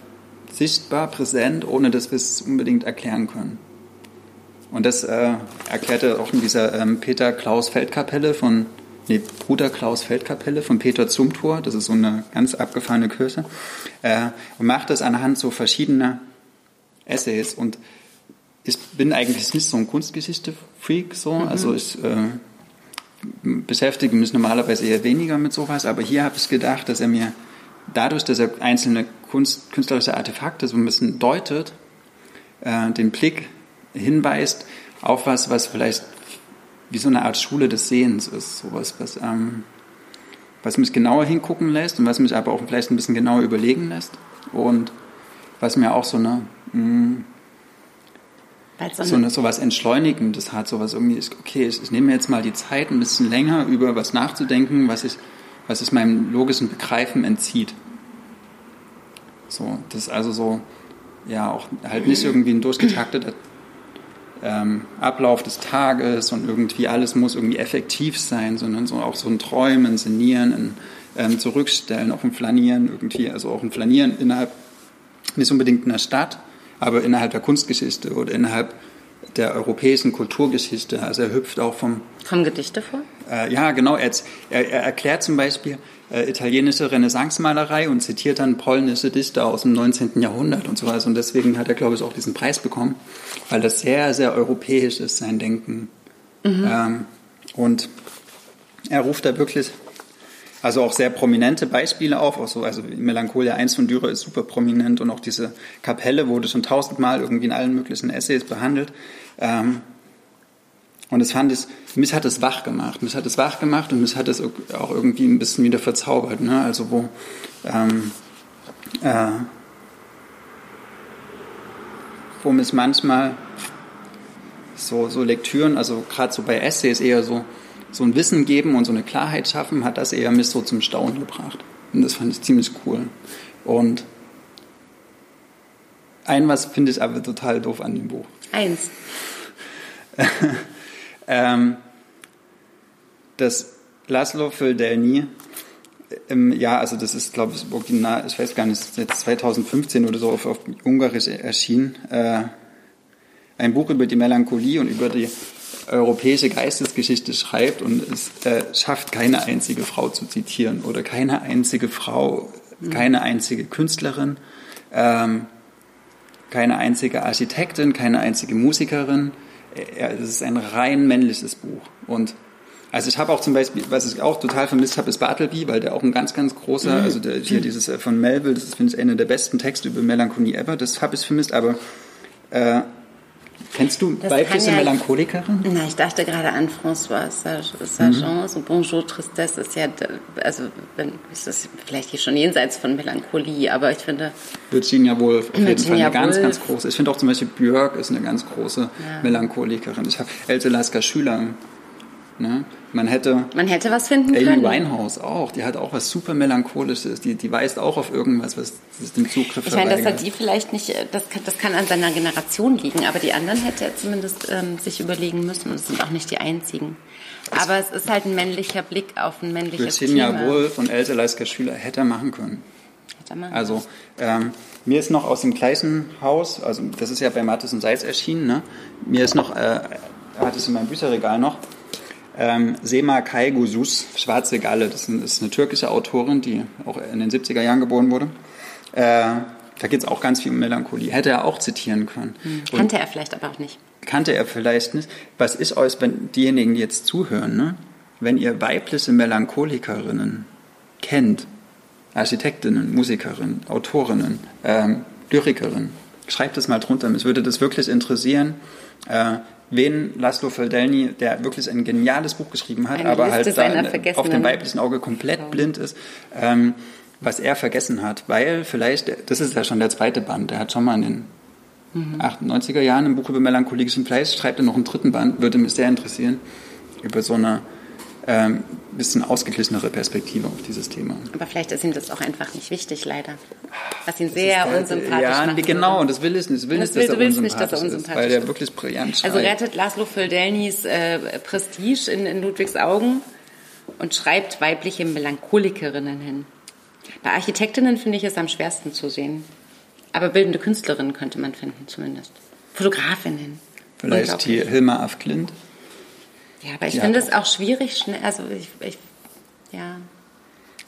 sichtbar, präsent, ohne dass wir es unbedingt erklären können. Und das äh, erklärte auch in dieser ähm, Peter Klaus Feldkapelle von, nee, Bruder Klaus Feldkapelle von Peter Zumthor, das ist so eine ganz abgefahrene Kirche, äh, und macht das anhand so verschiedener Essays. Und ich bin eigentlich nicht so ein Kunstgeschichte-Freak, so, mhm. also ich äh, beschäftige mich normalerweise eher weniger mit sowas, aber hier habe ich gedacht, dass er mir dadurch, dass er einzelne Kunst, künstlerische Artefakte so ein bisschen deutet, äh, den Blick hinweist auf was, was vielleicht wie so eine Art Schule des Sehens ist, sowas, was, ähm, was mich genauer hingucken lässt und was mich aber auch vielleicht ein bisschen genauer überlegen lässt und was mir auch so eine mh, so, so, eine, so was Entschleunigendes hat, so was irgendwie ist, okay, ich, ich nehme mir jetzt mal die Zeit, ein bisschen länger über was nachzudenken, was ich was es meinem logischen Begreifen entzieht. So, das ist also so, ja, auch halt nicht irgendwie ein durchgetakteter ähm, Ablauf des Tages und irgendwie alles muss irgendwie effektiv sein, sondern so auch so ein Träumen, Sinnieren, ein ähm, Zurückstellen, auch ein Flanieren irgendwie, also auch ein Flanieren innerhalb, nicht unbedingt in der Stadt, aber innerhalb der Kunstgeschichte oder innerhalb der europäischen Kulturgeschichte. Also er hüpft auch vom... Kommen Gedichte vor? Äh, ja, genau. Er, er, er, erklärt zum Beispiel äh, italienische Renaissance-Malerei und zitiert dann polnische Dichter aus dem 19. Jahrhundert und so weiter. Und deswegen hat er, glaube ich, auch diesen Preis bekommen, weil das sehr, sehr europäisch ist, sein Denken. Mhm. Ähm, und er ruft da wirklich, also auch sehr prominente Beispiele auf, auch so, also Melancholia 1 von Dürer ist super prominent und auch diese Kapelle wurde schon tausendmal irgendwie in allen möglichen Essays behandelt. Ähm, und es fand es, mich hat es wach gemacht. Mich hat es wach gemacht und mich hat es auch irgendwie ein bisschen wieder verzaubert. Ne? Also wo ähm, äh, wo mich manchmal so, so Lektüren, also gerade so bei Essays eher so, so ein Wissen geben und so eine Klarheit schaffen, hat das eher mich so zum Staunen gebracht. Und das fand ich ziemlich cool. Und ein was finde ich aber total doof an dem Buch. Eins. [laughs] ähm, dass Laszlo Földelny im Jahr, also das ist, glaube ich, original, ich weiß gar nicht, jetzt 2015 oder so auf, auf Ungarisch erschienen, äh, ein Buch über die Melancholie und über die europäische Geistesgeschichte schreibt und es äh, schafft, keine einzige Frau zu zitieren oder keine einzige Frau, keine einzige Künstlerin, ähm, keine einzige Architektin, keine einzige Musikerin. Es ist ein rein männliches Buch und also ich habe auch zum Beispiel, was ich auch total vermisst habe, ist Bartleby, weil der auch ein ganz, ganz großer, mhm. also der, hier dieses äh, von Melville, das ist, finde ich, einer der besten Texte über Melancholie ever, das habe ich vermisst, aber äh, Kennst du das weibliche ja, Melancholikerin? Na, ich dachte gerade an François Saint-Jean. Mhm. So Bonjour Tristesse ist ja, also wenn, ist das vielleicht hier schon jenseits von Melancholie, aber ich finde. Virginia Woolf, auf jeden Fall eine ganz, ganz große. Ich finde auch zum Beispiel Björk ist eine ganz große ja. Melancholikerin. Ich habe Else Lasker Schüler Ne? Man hätte. Man hätte was finden Amy können. Amy Winehouse auch. Die hat auch was super melancholisches. Die, die weist auch auf irgendwas, was den Zugriff Ich meine, das hat die vielleicht nicht. Das kann, das kann an seiner Generation liegen, aber die anderen hätte er zumindest ähm, sich überlegen müssen. Und es sind auch nicht die einzigen. Aber es ist halt ein männlicher Blick auf ein männliches Virginia Thema. Woolf und Else Leisker Schüler hätte er machen können. Hätte er machen Also ähm, mir ist noch aus dem gleichen Haus, also das ist ja bei Mattes und Seitz erschienen, ne? mir ist noch, äh, er hat es in meinem Bücherregal noch, ähm, Sema Kaygusus, Schwarze Galle, das ist eine türkische Autorin, die auch in den 70er Jahren geboren wurde. Äh, da geht es auch ganz viel um Melancholie. Hätte er auch zitieren können. Hm. Kannte er vielleicht aber auch nicht. Kannte er vielleicht nicht. Was ist euch, wenn diejenigen, die jetzt zuhören, ne? wenn ihr weibliche Melancholikerinnen kennt, Architektinnen, Musikerinnen, Autorinnen, ähm, Lyrikerinnen, schreibt es mal drunter. Mich würde das wirklich interessieren. Äh, wen Laszlo Feldelny, der wirklich ein geniales Buch geschrieben hat, Eine aber Liste halt auf dem weiblichen Auge komplett Frauen. blind ist, ähm, was er vergessen hat. Weil vielleicht, das ist ja schon der zweite Band, der hat schon mal in den mhm. 98er Jahren ein Buch über melancholischen Fleiß, schreibt er noch einen dritten Band, würde mich sehr interessieren, über so eine ähm, bisschen ausgeglichenere Perspektive auf dieses Thema. Aber vielleicht ist ihm das auch einfach nicht wichtig, leider. Was ihn sehr halt, unsympathisch ja, macht. Ja, genau, und das will ich nicht. Das will das nicht, dass, er nicht dass er unsympathisch ist, weil der wirklich brillant schreibt. Also rettet Laszlo Földelnys äh, Prestige in, in Ludwigs Augen und schreibt weibliche Melancholikerinnen hin. Bei Architektinnen finde ich es am schwersten zu sehen. Aber bildende Künstlerinnen könnte man finden, zumindest. Fotografinnen. Vielleicht hier Hilma af Klint. Ja, aber ich ja. finde es auch schwierig, schnell, also ich, ich, ja.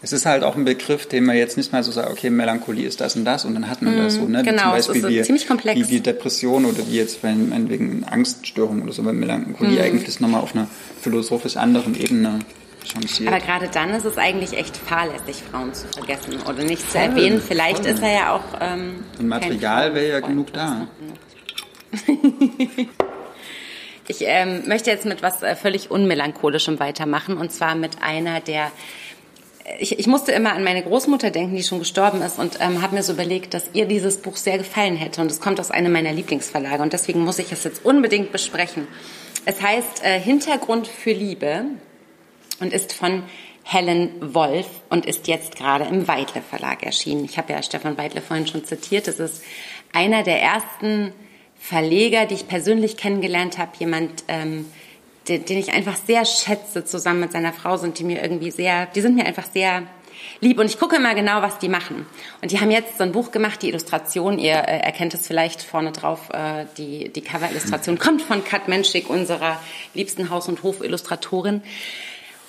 Es ist halt auch ein Begriff, den man jetzt nicht mal so sagt, okay, Melancholie ist das und das und dann hat man das so, ne? Genau, wie zum Beispiel wie, ziemlich komplex. Wie, wie Depression oder wie jetzt wenn, wegen Angststörung oder so, weil Melancholie mhm. eigentlich nochmal auf einer philosophisch anderen Ebene changiert. Aber gerade dann ist es eigentlich echt fahrlässig, Frauen zu vergessen oder nicht zu erwähnen. Vielleicht voll. ist er ja auch. Ähm, Ein Material wäre ja genug da. [laughs] Ich ähm, möchte jetzt mit was äh, völlig unmelancholischem weitermachen und zwar mit einer der äh, ich, ich musste immer an meine Großmutter denken, die schon gestorben ist und ähm, habe mir so überlegt, dass ihr dieses Buch sehr gefallen hätte und es kommt aus einem meiner Lieblingsverlage und deswegen muss ich es jetzt unbedingt besprechen. Es heißt äh, Hintergrund für Liebe und ist von Helen Wolf und ist jetzt gerade im Weidle Verlag erschienen. Ich habe ja Stefan Weidle vorhin schon zitiert. Es ist einer der ersten Verleger, die ich persönlich kennengelernt habe, jemand, ähm, den, den ich einfach sehr schätze, zusammen mit seiner Frau sind die mir irgendwie sehr, die sind mir einfach sehr lieb und ich gucke immer genau, was die machen. Und die haben jetzt so ein Buch gemacht, die Illustration, ihr äh, erkennt es vielleicht vorne drauf, äh, die, die Cover-Illustration [laughs] kommt von Kat Menschik, unserer liebsten Haus- und Hof-Illustratorin.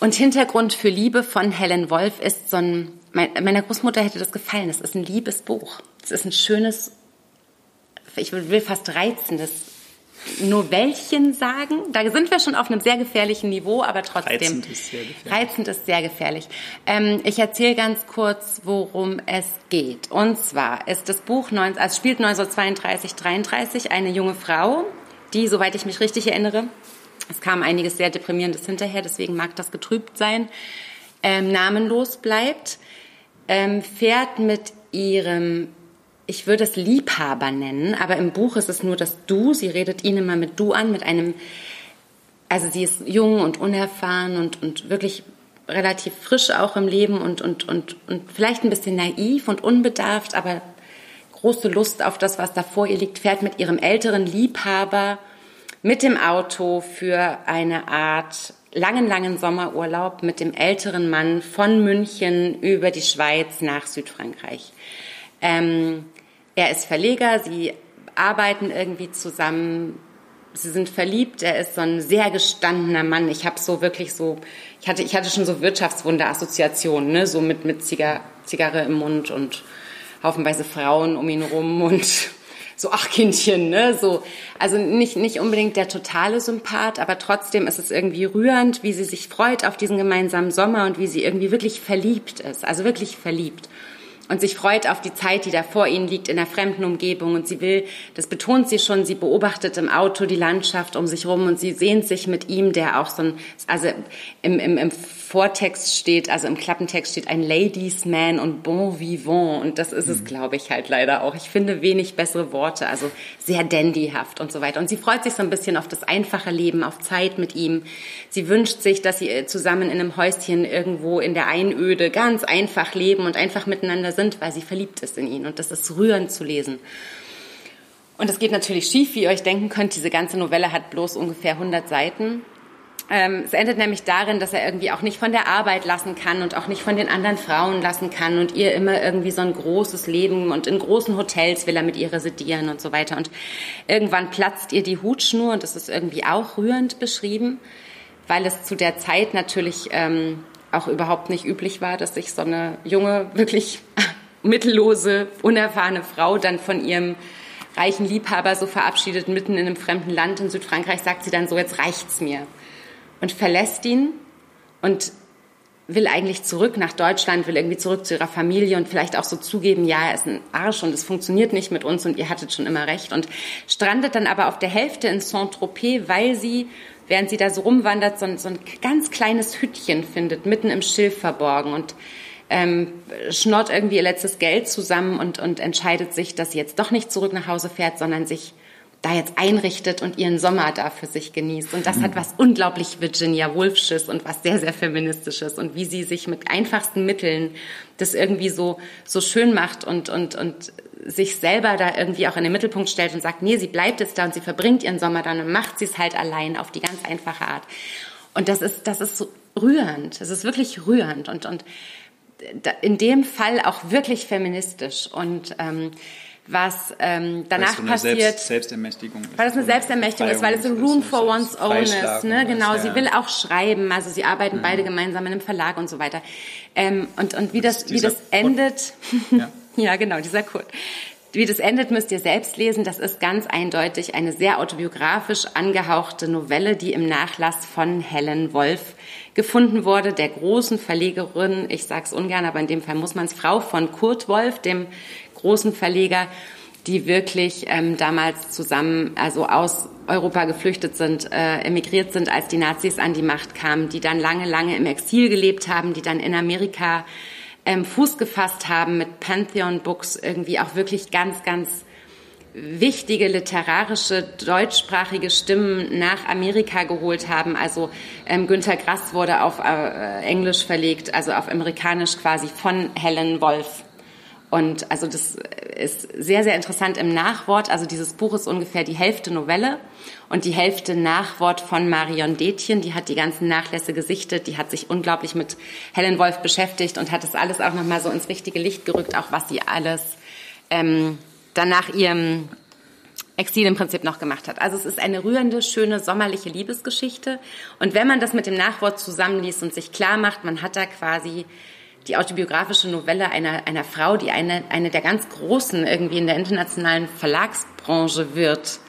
Und Hintergrund für Liebe von Helen Wolf ist so ein, mein, meiner Großmutter hätte das gefallen, es ist ein liebes Buch. Es ist ein schönes ich will fast reizendes Novellchen sagen. Da sind wir schon auf einem sehr gefährlichen Niveau, aber trotzdem. Reizend ist sehr gefährlich. Reizend ist sehr gefährlich. Ähm, ich erzähle ganz kurz, worum es geht. Und zwar ist das Buch, 19, also spielt 1932, 33 eine junge Frau, die, soweit ich mich richtig erinnere, es kam einiges sehr Deprimierendes hinterher, deswegen mag das getrübt sein, ähm, namenlos bleibt, ähm, fährt mit ihrem ich würde es Liebhaber nennen, aber im Buch ist es nur das Du. Sie redet ihn immer mit Du an, mit einem, also sie ist jung und unerfahren und, und wirklich relativ frisch auch im Leben und, und, und, und vielleicht ein bisschen naiv und unbedarft, aber große Lust auf das, was da vor ihr liegt, fährt mit ihrem älteren Liebhaber mit dem Auto für eine Art langen, langen Sommerurlaub mit dem älteren Mann von München über die Schweiz nach Südfrankreich. Ähm, er ist Verleger, sie arbeiten irgendwie zusammen, sie sind verliebt, er ist so ein sehr gestandener Mann. Ich habe so wirklich so, ich hatte, ich hatte schon so Wirtschaftswunder-Assoziationen, ne? so mit, mit Zigar Zigarre im Mund und haufenweise Frauen um ihn rum und [laughs] so, ach Kindchen, ne, so. Also nicht, nicht unbedingt der totale Sympath, aber trotzdem ist es irgendwie rührend, wie sie sich freut auf diesen gemeinsamen Sommer und wie sie irgendwie wirklich verliebt ist, also wirklich verliebt und sich freut auf die Zeit, die da vor ihnen liegt in einer fremden Umgebung. Und sie will, das betont sie schon, sie beobachtet im Auto die Landschaft um sich rum und sie sehnt sich mit ihm, der auch so ein, also im, im, im Vortext steht, also im Klappentext steht ein Ladies Man und Bon Vivant. Und das ist es, mhm. glaube ich, halt leider auch. Ich finde wenig bessere Worte, also sehr dandyhaft und so weiter. Und sie freut sich so ein bisschen auf das einfache Leben, auf Zeit mit ihm. Sie wünscht sich, dass sie äh, zusammen in einem Häuschen irgendwo in der Einöde ganz einfach leben und einfach miteinander sind, weil sie verliebt ist in ihn. Und das ist rührend zu lesen. Und es geht natürlich schief, wie ihr euch denken könnt. Diese ganze Novelle hat bloß ungefähr 100 Seiten. Ähm, es endet nämlich darin, dass er irgendwie auch nicht von der Arbeit lassen kann und auch nicht von den anderen Frauen lassen kann und ihr immer irgendwie so ein großes Leben und in großen Hotels will er mit ihr residieren und so weiter. Und irgendwann platzt ihr die Hutschnur und das ist irgendwie auch rührend beschrieben, weil es zu der Zeit natürlich ähm, auch überhaupt nicht üblich war, dass sich so eine junge, wirklich [laughs] mittellose, unerfahrene Frau dann von ihrem reichen Liebhaber so verabschiedet, mitten in einem fremden Land in Südfrankreich, sagt sie dann so, jetzt reicht's mir und verlässt ihn und will eigentlich zurück nach Deutschland, will irgendwie zurück zu ihrer Familie und vielleicht auch so zugeben, ja, er ist ein Arsch und es funktioniert nicht mit uns und ihr hattet schon immer recht und strandet dann aber auf der Hälfte in Saint-Tropez, weil sie, während sie da so rumwandert, so ein, so ein ganz kleines Hütchen findet, mitten im Schilf verborgen und ähm, schnort irgendwie ihr letztes Geld zusammen und, und entscheidet sich, dass sie jetzt doch nicht zurück nach Hause fährt, sondern sich da jetzt einrichtet und ihren Sommer da für sich genießt. Und das hat was unglaublich Virginia Woolfsches und was sehr, sehr feministisches und wie sie sich mit einfachsten Mitteln das irgendwie so, so schön macht und, und, und sich selber da irgendwie auch in den Mittelpunkt stellt und sagt, nee, sie bleibt jetzt da und sie verbringt ihren Sommer dann und macht sie es halt allein auf die ganz einfache Art. Und das ist, das ist so rührend. Das ist wirklich rührend und, und in dem Fall auch wirklich feministisch und, ähm, was ähm, danach weil passiert. Selbst, Selbstermächtigung ist. Weil es eine Selbstermächtigung ist, weil es ein Room for one's own ist. Ne? Genau, sie will auch schreiben, also sie arbeiten mhm. beide gemeinsam in einem Verlag und so weiter. Ähm, und, und wie das, wie das endet, ja. [laughs] ja genau, dieser Kurt. Wie das endet, müsst ihr selbst lesen. Das ist ganz eindeutig eine sehr autobiografisch angehauchte Novelle, die im Nachlass von Helen Wolf gefunden wurde, der großen Verlegerin, ich sag's ungern, aber in dem Fall muss man es, Frau von Kurt Wolf, dem großen Verleger, die wirklich ähm, damals zusammen, also aus Europa geflüchtet sind, äh, emigriert sind, als die Nazis an die Macht kamen, die dann lange, lange im Exil gelebt haben, die dann in Amerika ähm, Fuß gefasst haben mit Pantheon Books, irgendwie auch wirklich ganz, ganz wichtige literarische deutschsprachige Stimmen nach Amerika geholt haben. Also ähm, Günter Grass wurde auf äh, Englisch verlegt, also auf amerikanisch quasi von Helen Wolf. Und also das ist sehr, sehr interessant im Nachwort. Also dieses Buch ist ungefähr die Hälfte Novelle und die Hälfte Nachwort von Marion Detjen. Die hat die ganzen Nachlässe gesichtet. Die hat sich unglaublich mit Helen Wolf beschäftigt und hat das alles auch nochmal so ins richtige Licht gerückt, auch was sie alles ähm, dann nach ihrem Exil im Prinzip noch gemacht hat. Also es ist eine rührende, schöne, sommerliche Liebesgeschichte. Und wenn man das mit dem Nachwort zusammenliest und sich klar macht, man hat da quasi die autobiografische Novelle einer, einer Frau, die eine, eine der ganz Großen irgendwie in der internationalen Verlagsbranche wird,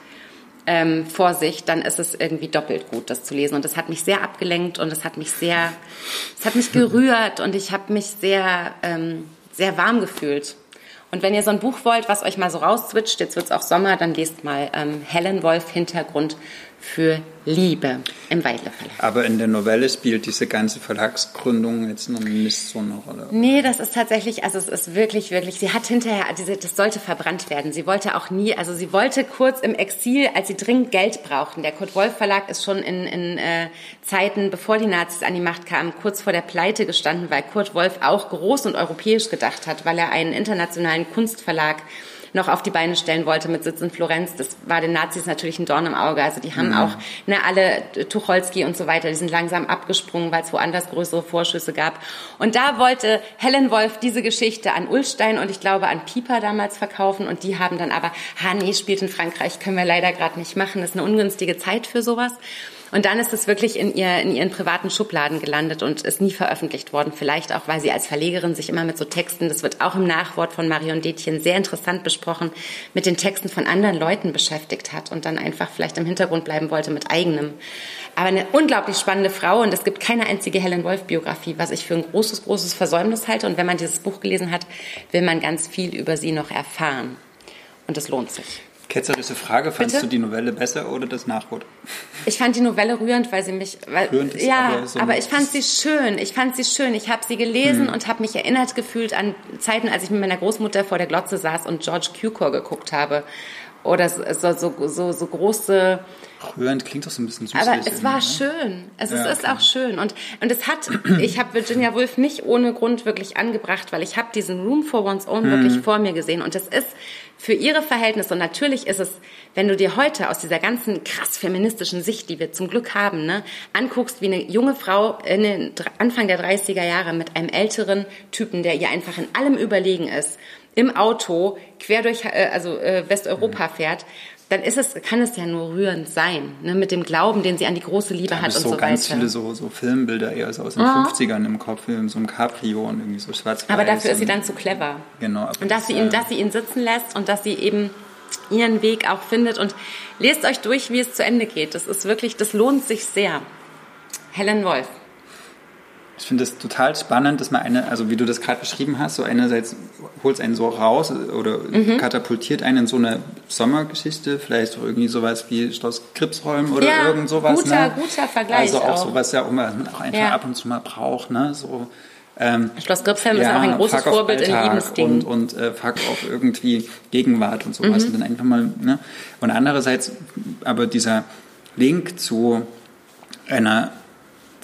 ähm, vor sich, dann ist es irgendwie doppelt gut, das zu lesen. Und das hat mich sehr abgelenkt und es hat mich sehr, es hat mich gerührt und ich habe mich sehr, ähm, sehr warm gefühlt. Und wenn ihr so ein Buch wollt, was euch mal so rauszwitscht, jetzt wird es auch Sommer, dann lest mal ähm, Helen Wolf Hintergrund für Liebe im Weidle Verlag. Aber in der Novelle spielt diese ganze Verlagsgründung jetzt noch nicht so eine Rolle. Nee, das ist tatsächlich, also es ist wirklich, wirklich, sie hat hinterher, diese, das sollte verbrannt werden. Sie wollte auch nie, also sie wollte kurz im Exil, als sie dringend Geld brauchten. Der Kurt Wolf Verlag ist schon in, in äh, Zeiten, bevor die Nazis an die Macht kamen, kurz vor der Pleite gestanden, weil Kurt Wolf auch groß und europäisch gedacht hat, weil er einen internationalen Kunstverlag noch auf die Beine stellen wollte mit Sitz in Florenz. Das war den Nazis natürlich ein Dorn im Auge. Also die haben mhm. auch ne, alle Tucholsky und so weiter, die sind langsam abgesprungen, weil es woanders größere Vorschüsse gab. Und da wollte Helen Wolf diese Geschichte an Ulstein und ich glaube an Pieper damals verkaufen und die haben dann aber, ha nee, spielt in Frankreich, können wir leider gerade nicht machen, das ist eine ungünstige Zeit für sowas. Und dann ist es wirklich in, ihr, in ihren privaten Schubladen gelandet und ist nie veröffentlicht worden. Vielleicht auch, weil sie als Verlegerin sich immer mit so Texten, das wird auch im Nachwort von Marion Detjen sehr interessant besprochen, mit den Texten von anderen Leuten beschäftigt hat und dann einfach vielleicht im Hintergrund bleiben wollte mit eigenem. Aber eine unglaublich spannende Frau und es gibt keine einzige Helen Wolf Biografie, was ich für ein großes, großes Versäumnis halte. Und wenn man dieses Buch gelesen hat, will man ganz viel über sie noch erfahren. Und es lohnt sich. Ketzerische Frage, fandest Bitte? du die Novelle besser oder das Nachwort? Ich fand die Novelle rührend, weil sie mich... Weil, rührend ist ja, aber, so aber ich fand sie schön. Ich fand sie schön. Ich habe sie gelesen hm. und habe mich erinnert gefühlt an Zeiten, als ich mit meiner Großmutter vor der Glotze saß und George Cukor geguckt habe. Oder so, so, so, so große Rührend klingt doch so ein bisschen süßlich. Aber es war ne? schön. Also ja, es ist okay. auch schön. Und, und es hat, ich habe Virginia Woolf nicht ohne Grund wirklich angebracht, weil ich habe diesen Room for One's Own hm. wirklich vor mir gesehen. Und das ist für ihre Verhältnisse, und natürlich ist es, wenn du dir heute aus dieser ganzen krass feministischen Sicht, die wir zum Glück haben, ne, anguckst, wie eine junge Frau in den Anfang der 30er Jahre mit einem älteren Typen, der ihr einfach in allem überlegen ist, im Auto quer durch äh, also äh, Westeuropa mhm. fährt dann ist es, kann es ja nur rührend sein, ne, mit dem Glauben, den sie an die große Liebe da hat und so, so weiter. ganz viele so, so Filmbilder eher so aus den oh. 50ern im Kopf, so einem Cabrio und irgendwie so schwarz Aber dafür ist sie dann zu clever. Genau. Und dass sie, ihn, dass sie ihn sitzen lässt und dass sie eben ihren Weg auch findet und lest euch durch, wie es zu Ende geht. Das ist wirklich, das lohnt sich sehr. Helen Wolf ich finde es total spannend, dass man eine, also wie du das gerade beschrieben hast, so einerseits holt es einen so raus oder mhm. katapultiert einen in so eine Sommergeschichte, vielleicht auch irgendwie sowas wie Schloss Kripsholm oder ja, irgend sowas. Guter, ne? guter Vergleich. Also auch, auch. sowas ja, um man auch einfach ja. ab und zu mal braucht, ne? So, ähm, Schloss Gripsholm ja, ist auch ein großes Vorbild in Liebesdingen. Und, und äh, fuck auf irgendwie Gegenwart und sowas. Mhm. Und dann einfach mal, ne? Und andererseits aber dieser Link zu einer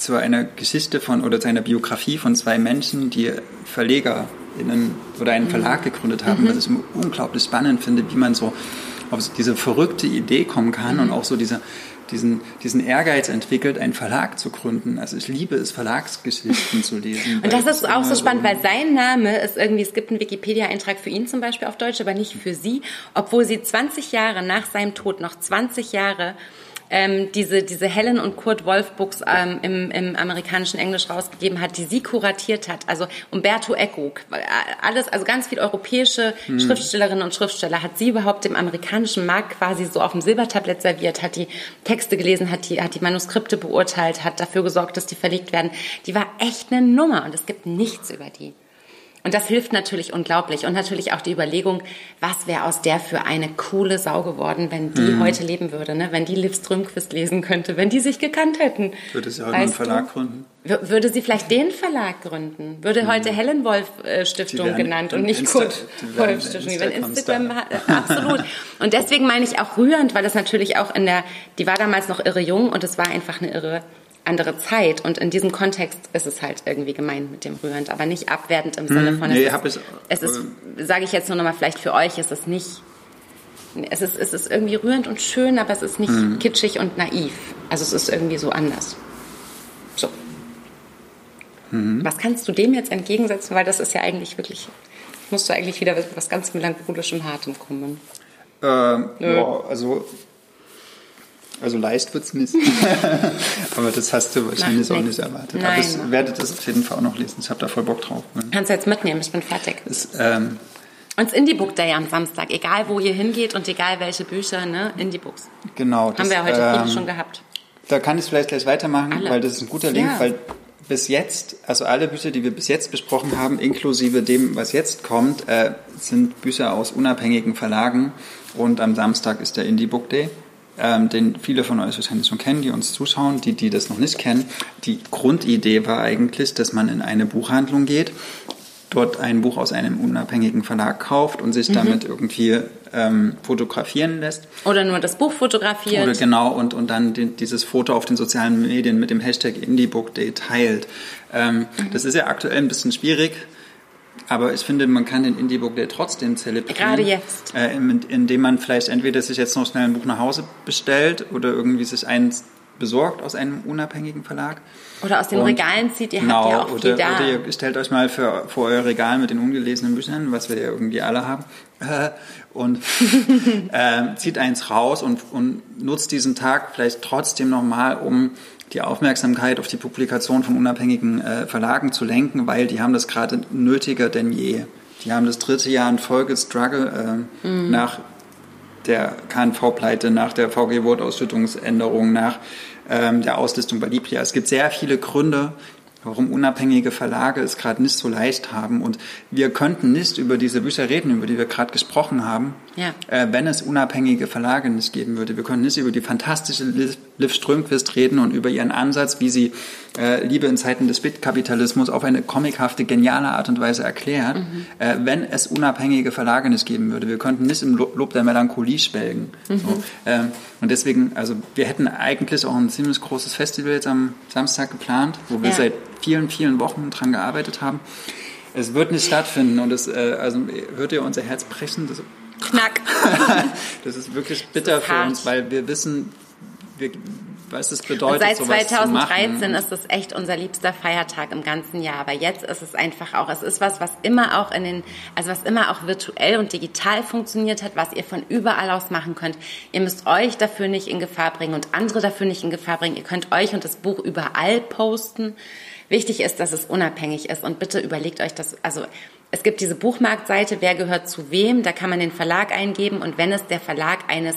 zu einer Geschichte von oder zu einer Biografie von zwei Menschen, die VerlegerInnen oder einen Verlag gegründet haben, mhm. was ich unglaublich spannend finde, wie man so auf diese verrückte Idee kommen kann mhm. und auch so diese, diesen, diesen Ehrgeiz entwickelt, einen Verlag zu gründen. Also ich liebe es, Verlagsgeschichten zu lesen. [laughs] Und das ist auch so spannend, so weil sein Name ist irgendwie, es gibt einen Wikipedia-Eintrag für ihn zum Beispiel auf Deutsch, aber nicht für sie, obwohl sie 20 Jahre nach seinem Tod, noch 20 Jahre ähm, diese, diese Helen und Kurt Wolf Books ähm, im, im amerikanischen Englisch rausgegeben hat, die sie kuratiert hat. Also Umberto Eco, alles, also ganz viele europäische hm. Schriftstellerinnen und Schriftsteller hat sie überhaupt dem amerikanischen Markt quasi so auf dem Silbertablett serviert, hat die Texte gelesen, hat die, hat die Manuskripte beurteilt, hat dafür gesorgt, dass die verlegt werden. Die war echt eine Nummer und es gibt nichts über die. Und das hilft natürlich unglaublich. Und natürlich auch die Überlegung, was wäre aus der für eine coole Sau geworden, wenn die mhm. heute leben würde, ne? wenn die Liv Strömquist lesen könnte, wenn die sich gekannt hätten. Würde sie heute einen Verlag du? gründen? Würde sie vielleicht den Verlag gründen? Würde mhm. heute Helen Wolf äh, Stiftung genannt und nicht Insta Kurt Wolf Stiftung. Wenn Instagram äh, absolut. Und deswegen meine ich auch rührend, weil das natürlich auch in der, die war damals noch irre jung und es war einfach eine irre andere Zeit. Und in diesem Kontext ist es halt irgendwie gemeint mit dem rührend, aber nicht abwertend im Sinne hm, von, nee, es, ist, es ist, sage ich jetzt nur nochmal, vielleicht für euch ist es nicht, es ist, es ist irgendwie rührend und schön, aber es ist nicht hm. kitschig und naiv. Also es ist irgendwie so anders. So. Mhm. Was kannst du dem jetzt entgegensetzen? Weil das ist ja eigentlich wirklich, musst du eigentlich wieder was ganz melancholischem Hartem kommen. Ähm, ja. also also leicht wird es nicht. [laughs] Aber das hast du wahrscheinlich Nein, auch nicht erwartet. Nein, Aber ich werde das auf jeden Fall auch noch lesen. Ich habe da voll Bock drauf. Kannst du jetzt mitnehmen, ich bin fertig. Ist, ähm, Und das Indie Book Day am Samstag, egal wo ihr hingeht und egal welche Bücher, ne? Indie Books. Genau. Haben wir ja heute ähm, schon gehabt. Da kann ich vielleicht gleich weitermachen, Alle. weil das ist ein guter Link, ja. weil bis jetzt, also alle Bücher, die wir bis jetzt besprochen haben, inklusive dem, was jetzt kommt, äh, sind Bücher aus unabhängigen Verlagen. Und am Samstag ist der Indie Book Day, ähm, den viele von euch wahrscheinlich schon kennen, die uns zuschauen, die, die das noch nicht kennen. Die Grundidee war eigentlich, dass man in eine Buchhandlung geht, dort ein Buch aus einem unabhängigen Verlag kauft und sich mhm. damit irgendwie ähm, fotografieren lässt. Oder nur das Buch fotografiert. Oder genau, und, und dann den, dieses Foto auf den sozialen Medien mit dem Hashtag IndieBookDay teilt. Ähm, mhm. Das ist ja aktuell ein bisschen schwierig. Aber ich finde, man kann den Indie-Book Day trotzdem zelebrieren. Gerade jetzt. Äh, indem man vielleicht entweder sich jetzt noch schnell ein Buch nach Hause bestellt oder irgendwie sich eins besorgt aus einem unabhängigen Verlag. Oder aus den und, Regalen zieht, ihr genau, habt ja auch oder, da. Oder ihr stellt euch mal für, vor euer Regal mit den ungelesenen Büchern, was wir ja irgendwie alle haben, äh, [laughs] und [laughs] äh, zieht eins raus und, und nutzt diesen Tag vielleicht trotzdem nochmal, um die Aufmerksamkeit auf die Publikation von unabhängigen äh, Verlagen zu lenken, weil die haben das gerade nötiger denn je. Die haben das dritte Jahr in Folge Struggle äh, mhm. nach der KNV-Pleite, nach der VG-Wortausschüttungsänderung, nach ähm, der Auslistung bei Libria. Es gibt sehr viele Gründe, warum unabhängige Verlage es gerade nicht so leicht haben. Und wir könnten nicht über diese Bücher reden, über die wir gerade gesprochen haben, ja. äh, wenn es unabhängige Verlage nicht geben würde. Wir können nicht über die fantastische Liv Strömquist reden und über ihren Ansatz, wie sie äh, Liebe in Zeiten des Bitkapitalismus auf eine comichafte, geniale Art und Weise erklärt, mhm. äh, wenn es unabhängige Verlage nicht geben würde. Wir könnten nicht im Lob der Melancholie schwelgen. Mhm. So, ähm, und deswegen, also wir hätten eigentlich auch ein ziemlich großes Festival jetzt am Samstag geplant, wo wir ja. seit vielen, vielen Wochen dran gearbeitet haben. Es wird nicht stattfinden und es, äh, also hört ihr unser Herz brechen. Das, Knack. [laughs] das ist wirklich bitter ist für uns, weil wir wissen, wir, was es bedeutet. Und seit 2013 ist es echt unser liebster Feiertag im ganzen Jahr. Aber jetzt ist es einfach auch, es ist was, was immer auch in den, also was immer auch virtuell und digital funktioniert hat, was ihr von überall aus machen könnt. Ihr müsst euch dafür nicht in Gefahr bringen und andere dafür nicht in Gefahr bringen. Ihr könnt euch und das Buch überall posten. Wichtig ist, dass es unabhängig ist und bitte überlegt euch das, also es gibt diese Buchmarktseite, wer gehört zu wem, da kann man den Verlag eingeben und wenn es der Verlag eines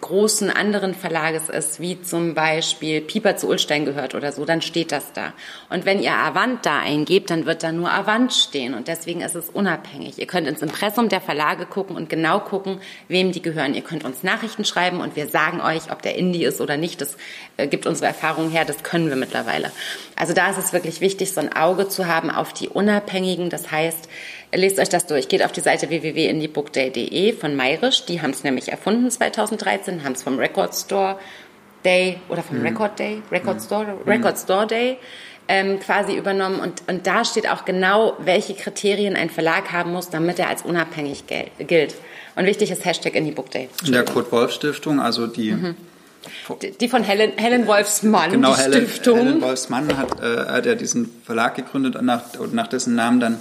großen anderen Verlages ist, wie zum Beispiel Pieper zu Ulstein gehört oder so, dann steht das da. Und wenn ihr Avant da eingebt, dann wird da nur Avant stehen und deswegen ist es unabhängig. Ihr könnt ins Impressum der Verlage gucken und genau gucken, wem die gehören. Ihr könnt uns Nachrichten schreiben und wir sagen euch, ob der Indie ist oder nicht. Das äh, gibt unsere Erfahrung her, das können wir mittlerweile. Also da ist es wirklich wichtig, so ein Auge zu haben auf die Unabhängigen. Das heißt, Lest euch das durch. Geht auf die Seite www.indiebookday.de von Mayrisch. Die haben es nämlich erfunden 2013, haben es vom Record Store Day oder vom mhm. Record Day, Record mhm. Store, Record Store Day ähm, quasi übernommen. Und, und da steht auch genau, welche Kriterien ein Verlag haben muss, damit er als unabhängig gilt. Und wichtig ist Hashtag Indie In der Kurt-Wolf-Stiftung, also die mhm. Die von Helen, Helen Wolfsmann, genau, die Helen, Stiftung. Helen Wolfsmann hat, äh, hat ja diesen Verlag gegründet und nach, und nach dessen Namen dann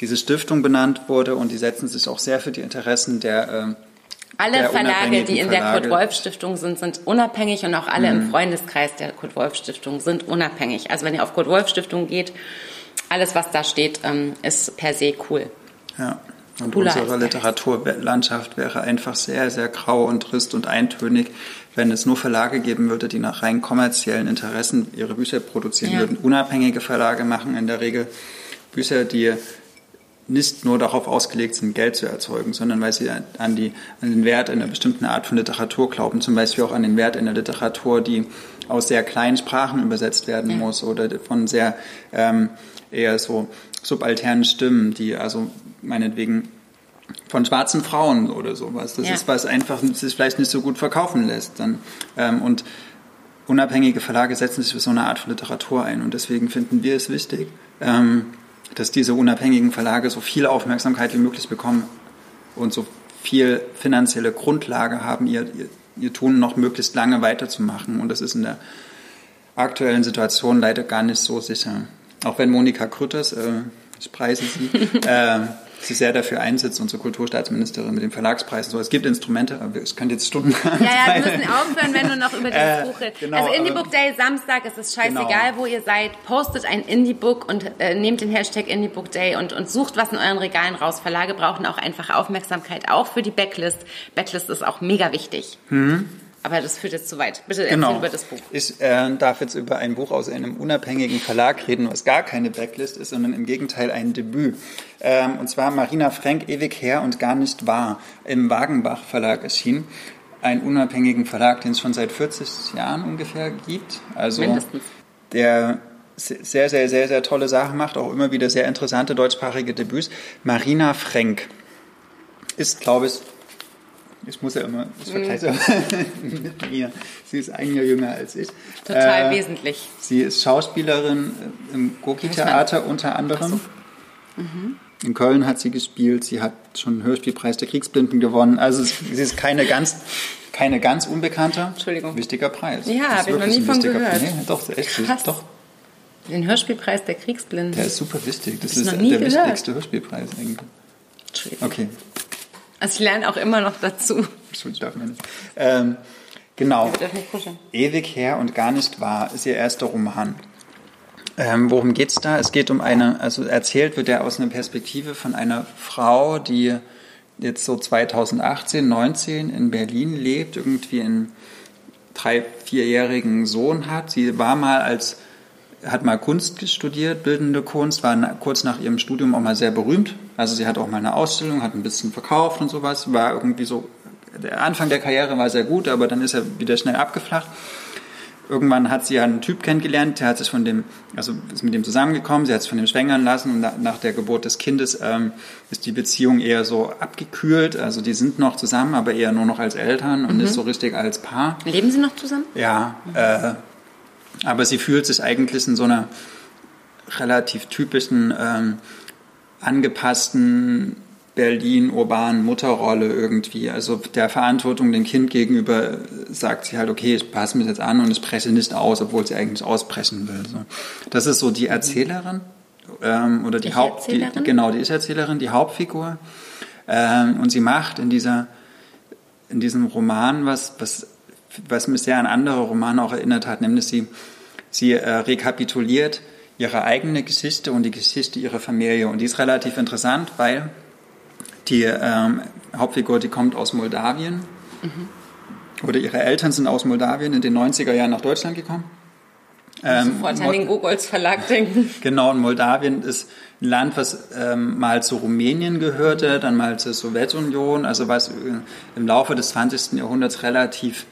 diese Stiftung benannt wurde und die setzen sich auch sehr für die Interessen der äh, alle Verlage, die in der Kurt-Wolf-Stiftung sind, sind unabhängig und auch alle mhm. im Freundeskreis der Kurt-Wolf-Stiftung sind unabhängig. Also wenn ihr auf Kurt-Wolf-Stiftung geht, alles, was da steht, ähm, ist per se cool. Ja. Und Cooler unsere Literaturlandschaft wäre einfach sehr, sehr grau und trist und eintönig, wenn es nur Verlage geben würde, die nach rein kommerziellen Interessen ihre Bücher produzieren ja. würden. Unabhängige Verlage machen in der Regel Bücher, die nicht nur darauf ausgelegt sind, Geld zu erzeugen, sondern weil sie an, die, an den Wert einer bestimmten Art von Literatur glauben, zum Beispiel auch an den Wert einer Literatur, die aus sehr kleinen Sprachen übersetzt werden muss oder von sehr ähm, eher so subalternen Stimmen, die also meinetwegen von schwarzen Frauen oder sowas. Das ja. ist was einfach sich vielleicht nicht so gut verkaufen lässt. Dann, ähm, und unabhängige Verlage setzen sich für so eine Art von Literatur ein und deswegen finden wir es wichtig, ähm, dass diese unabhängigen Verlage so viel Aufmerksamkeit wie möglich bekommen und so viel finanzielle Grundlage haben, ihr, ihr, ihr Tun noch möglichst lange weiterzumachen. Und das ist in der aktuellen Situation leider gar nicht so sicher. Auch wenn Monika Krütters, äh, ich preise sie, [laughs] äh, sich sehr dafür einsetzt, unsere Kulturstaatsministerin mit dem Verlagspreis und so. Es gibt Instrumente, aber es könnte jetzt Stunden Ja, ja, wir müssen aufhören, wenn du noch über [laughs] dieses äh, Buch redest. Genau, also Indie Book Day, Samstag, es ist scheißegal, genau. wo ihr seid. Postet ein Indie Book und äh, nehmt den Hashtag Indie Book Day und, und sucht was in euren Regalen raus. Verlage brauchen auch einfach Aufmerksamkeit, auch für die Backlist. Backlist ist auch mega wichtig. Hm. Aber das führt jetzt zu weit. Bitte erzähl genau. über das Buch. Ich äh, darf jetzt über ein Buch aus einem unabhängigen Verlag reden, was gar keine Backlist ist, sondern im Gegenteil ein Debüt. Ähm, und zwar Marina Frank, Ewig her und gar nicht wahr, im Wagenbach Verlag erschienen. Ein unabhängigen Verlag, den es schon seit 40 Jahren ungefähr gibt. Also Mindestens. Der sehr, sehr, sehr, sehr tolle Sachen macht, auch immer wieder sehr interessante deutschsprachige Debüts. Marina Frank ist, glaube ich, ich muss ja immer, ich vergleiche mhm. [laughs] mit mir. Sie ist ein Jahr jünger als ich. Total äh, wesentlich. Sie ist Schauspielerin im Goki-Theater unter anderem. So. Mhm. In Köln hat sie gespielt. Sie hat schon den Hörspielpreis der Kriegsblinden gewonnen. Also sie ist keine ganz, keine ganz unbekannte. Entschuldigung. Wichtiger Preis. Ja, habe ich noch nie von gehört. Preis. Nee, doch, echt. Krass. Doch. Den Hörspielpreis der Kriegsblinden. Der ist super wichtig. Das ist der gehört. wichtigste Hörspielpreis eigentlich. Entschuldigung. Okay. Also ich lerne auch immer noch dazu. Das darf man nicht. Ähm, genau. Ewig her und gar nicht wahr ist ihr erster Roman. Ähm, worum es da? Es geht um eine, also erzählt wird er aus einer Perspektive von einer Frau, die jetzt so 2018, 19 in Berlin lebt, irgendwie einen drei, vierjährigen Sohn hat. Sie war mal als hat mal Kunst studiert, bildende Kunst, war kurz nach ihrem Studium auch mal sehr berühmt. Also sie hat auch mal eine Ausstellung, hat ein bisschen verkauft und sowas, war irgendwie so, der Anfang der Karriere war sehr gut, aber dann ist er wieder schnell abgeflacht. Irgendwann hat sie einen Typ kennengelernt, der hat sich von dem, also ist mit dem zusammengekommen, sie hat es von dem schwängern lassen und nach der Geburt des Kindes ähm, ist die Beziehung eher so abgekühlt. Also die sind noch zusammen, aber eher nur noch als Eltern und mhm. nicht so richtig als Paar. Leben sie noch zusammen? Ja, äh, aber sie fühlt sich eigentlich in so einer relativ typischen, ähm, angepassten Berlin-urbanen Mutterrolle irgendwie. Also der Verantwortung dem Kind gegenüber sagt sie halt, okay, ich passe mich jetzt an und ich breche nicht aus, obwohl sie eigentlich ausbrechen will. So. Das ist so die Erzählerin ähm, oder die, die Haupt... Die, genau, die Ich-Erzählerin, die Hauptfigur. Ähm, und sie macht in dieser in diesem Roman was, was was mich sehr an andere Romane auch erinnert hat, nämlich sie, sie äh, rekapituliert ihre eigene Geschichte und die Geschichte ihrer Familie. Und die ist relativ interessant, weil die ähm, Hauptfigur, die kommt aus Moldawien. Mhm. Oder ihre Eltern sind aus Moldawien in den 90er Jahren nach Deutschland gekommen. Ähm, sofort an den Gogolz Verlag denken. [laughs] Genau, und Moldawien ist ein Land, was ähm, mal zu Rumänien gehörte, dann mal zur Sowjetunion, also was äh, im Laufe des 20. Jahrhunderts relativ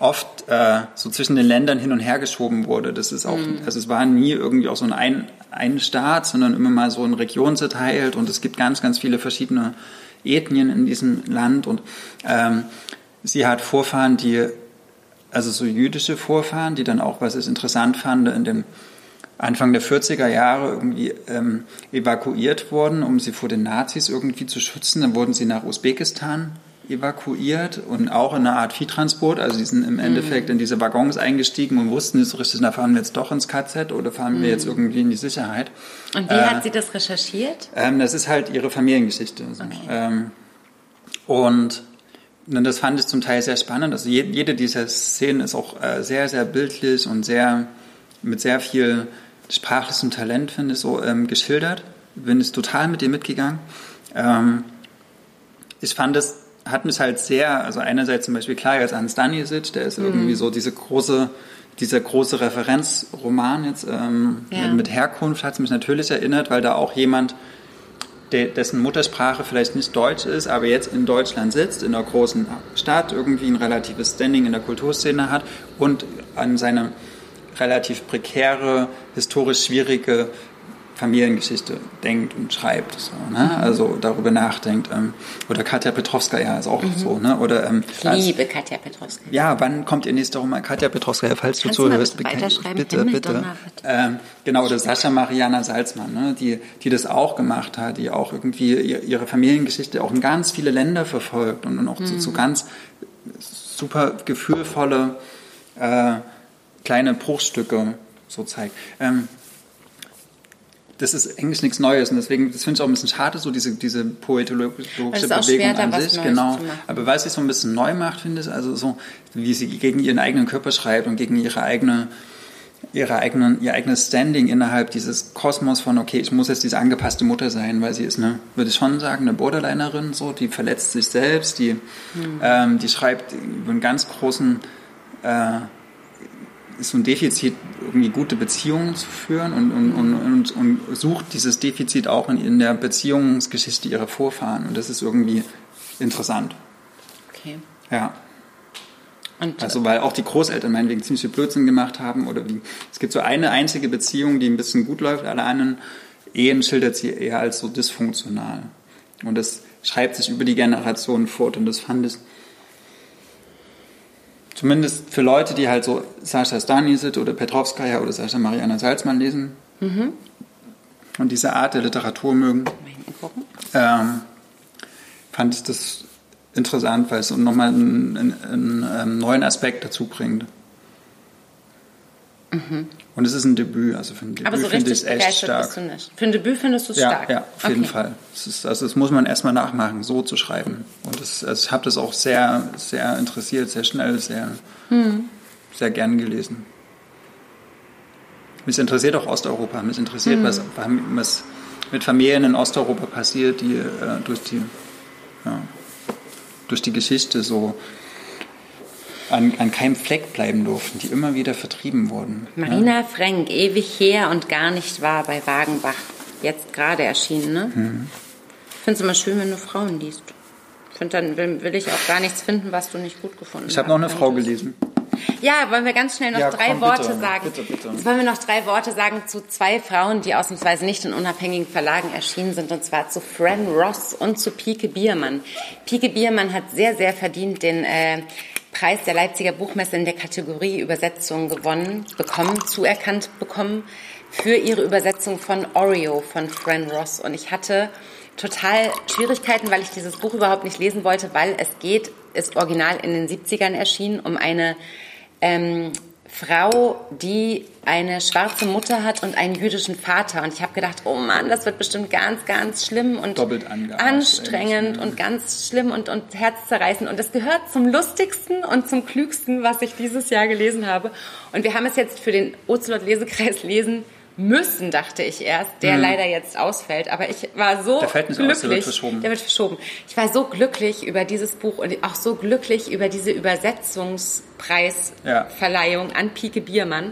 oft äh, so zwischen den Ländern hin und her geschoben wurde. Das ist auch, mhm. also es war nie irgendwie auch so ein, ein Staat, sondern immer mal so in Regionen zerteilt und es gibt ganz, ganz viele verschiedene Ethnien in diesem Land und ähm, sie hat Vorfahren, die, also so jüdische Vorfahren, die dann auch, was ich interessant fand, in den Anfang der 40er Jahre irgendwie ähm, evakuiert wurden, um sie vor den Nazis irgendwie zu schützen. Dann wurden sie nach Usbekistan evakuiert und auch in einer Art Viehtransport. Also die sind im Endeffekt mhm. in diese Waggons eingestiegen und wussten nicht so richtig, da fahren wir jetzt doch ins KZ oder fahren wir jetzt mhm. irgendwie in die Sicherheit. Und wie äh, hat sie das recherchiert? Ähm, das ist halt ihre Familiengeschichte. So. Okay. Ähm, und das fand ich zum Teil sehr spannend. Also jede dieser Szenen ist auch äh, sehr, sehr bildlich und sehr mit sehr viel sprachlichem Talent, finde ich, so ähm, geschildert. Bin ich total mit ihr mitgegangen. Ähm, ich fand es hat mich halt sehr, also einerseits zum Beispiel klar jetzt an Stanisic, der ist mhm. irgendwie so diese große, dieser große Referenzroman jetzt ähm, ja. mit, mit, Herkunft hat es mich natürlich erinnert, weil da auch jemand, der, dessen Muttersprache vielleicht nicht Deutsch ist, aber jetzt in Deutschland sitzt, in einer großen Stadt, irgendwie ein relatives Standing in der Kulturszene hat und an seine relativ prekäre, historisch schwierige Familiengeschichte denkt und schreibt. So, ne? Also darüber nachdenkt. Ähm, oder Katja Petrovskaya ist auch mhm. so. Ne? Oder, ähm, ich liebe als, Katja Petrovskaya. Ja, wann kommt ihr nächste Roman? Katja Petrovskaya, falls Kannst du zuhörst. Bitte, bitte, bitte. Ähm, genau, oder Sascha Mariana Salzmann, ne? die, die das auch gemacht hat, die auch irgendwie ihre Familiengeschichte auch in ganz viele Länder verfolgt und, und auch mhm. zu, zu, ganz super gefühlvolle äh, kleine Bruchstücke so zeigt. Ähm, das ist eigentlich nichts Neues und deswegen, das finde ich auch ein bisschen schade, so diese, diese poetologische Bewegung schwer, an sich, genau. Aber weil sie es so ein bisschen neu macht, finde ich, also so, wie sie gegen ihren eigenen Körper schreibt und gegen ihre eigene, ihre eigenen, ihr eigenes Standing innerhalb dieses Kosmos von, okay, ich muss jetzt diese angepasste Mutter sein, weil sie ist eine, würde ich schon sagen, eine Borderlinerin, so, die verletzt sich selbst, die, hm. ähm, die schreibt über einen ganz großen, äh, ist so ein Defizit, irgendwie gute Beziehungen zu führen und, und, und, und, und sucht dieses Defizit auch in, in der Beziehungsgeschichte ihrer Vorfahren. Und das ist irgendwie interessant. Okay. Ja. Und also weil auch die Großeltern meinetwegen ziemlich viel Blödsinn gemacht haben oder wie. Es gibt so eine einzige Beziehung, die ein bisschen gut läuft, alle anderen Ehen schildert sie eher als so dysfunktional. Und das schreibt sich über die Generationen fort und das fand ich zumindest für Leute, die halt so Sascha Stanisic oder Petrovskaya oder Sascha Mariana Salzmann lesen mhm. und diese Art der Literatur mögen, ähm, fand ich das interessant, weil es nochmal einen, einen, einen, einen neuen Aspekt dazu bringt. Mhm. Und es ist ein Debüt, also für ein Debüt Aber so finde ich es echt stark. Bist du nicht. Für ein Debüt findest du es ja, stark? Ja, auf okay. jeden Fall. Ist, also das muss man erstmal nachmachen, so zu schreiben. Und das, also ich habe das auch sehr, sehr interessiert, sehr schnell, sehr, mhm. sehr gern gelesen. Mich interessiert auch Osteuropa. Mich interessiert, mhm. was, was mit Familien in Osteuropa passiert, die äh, durch die ja, durch die Geschichte so an, an keinem Fleck bleiben durften, die immer wieder vertrieben wurden. Marina ja. Frank, ewig her und gar nicht wahr bei Wagenbach. Jetzt gerade erschienen, ne? Mhm. Ich finde es immer schön, wenn du Frauen liest. Ich finde, dann will, will, ich auch gar nichts finden, was du nicht gut gefunden hast. Ich habe noch eine Frau gelesen. Ja, wollen wir ganz schnell noch ja, drei komm, Worte bitte, sagen. Bitte, bitte. Jetzt wollen wir noch drei Worte sagen zu zwei Frauen, die ausnahmsweise nicht in unabhängigen Verlagen erschienen sind, und zwar zu Fran Ross und zu Pike Biermann. Pike Biermann hat sehr, sehr verdient den äh, Preis der Leipziger Buchmesse in der Kategorie Übersetzung gewonnen, bekommen, zuerkannt bekommen für ihre Übersetzung von Oreo von Fran Ross. Und ich hatte total Schwierigkeiten, weil ich dieses Buch überhaupt nicht lesen wollte, weil es geht, ist original in den 70ern erschienen, um eine ähm, Frau, die eine schwarze Mutter hat und einen jüdischen Vater. Und ich habe gedacht, oh Mann, das wird bestimmt ganz, ganz schlimm und anstrengend und ganz schlimm und, und herzzerreißend. Und das gehört zum lustigsten und zum klügsten, was ich dieses Jahr gelesen habe. Und wir haben es jetzt für den Ozelot-Lesekreis lesen müssen, dachte ich erst, der mhm. leider jetzt ausfällt. Aber ich war so der fällt nicht glücklich. Aus, der wird verschoben. Der wird verschoben. Ich war so glücklich über dieses Buch und auch so glücklich über diese Übersetzungspreisverleihung ja. an Pike Biermann.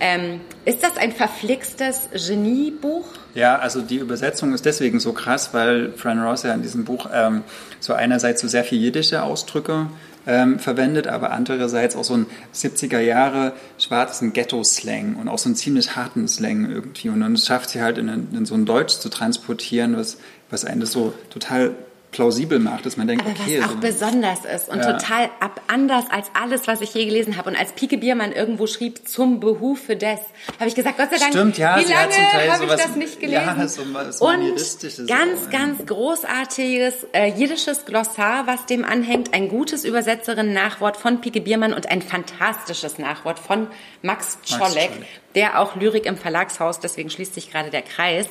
Ähm, ist das ein verflixtes Geniebuch? Ja, also die Übersetzung ist deswegen so krass, weil Fran Ross ja in diesem Buch ähm, so einerseits so sehr viel jiddische Ausdrücke ähm, verwendet, aber andererseits auch so ein 70er Jahre schwarzen Ghetto-Slang und auch so einen ziemlich harten Slang irgendwie. Und dann schafft sie halt in, in so ein Deutsch zu transportieren, was, was einen das so total plausibel macht, dass man denkt, Aber okay. Was auch so besonders ist und ja. total ab anders als alles, was ich je gelesen habe. Und als Pike Biermann irgendwo schrieb, zum Behufe des, habe ich gesagt, Gott sei Dank, Stimmt, ja, wie lange habe ich das nicht gelesen? Ja, so, so und ganz, ganz großartiges äh, jiddisches Glossar, was dem anhängt, ein gutes Übersetzerin-Nachwort von Pike Biermann und ein fantastisches Nachwort von Max Czolek, der auch Lyrik im Verlagshaus, deswegen schließt sich gerade der Kreis,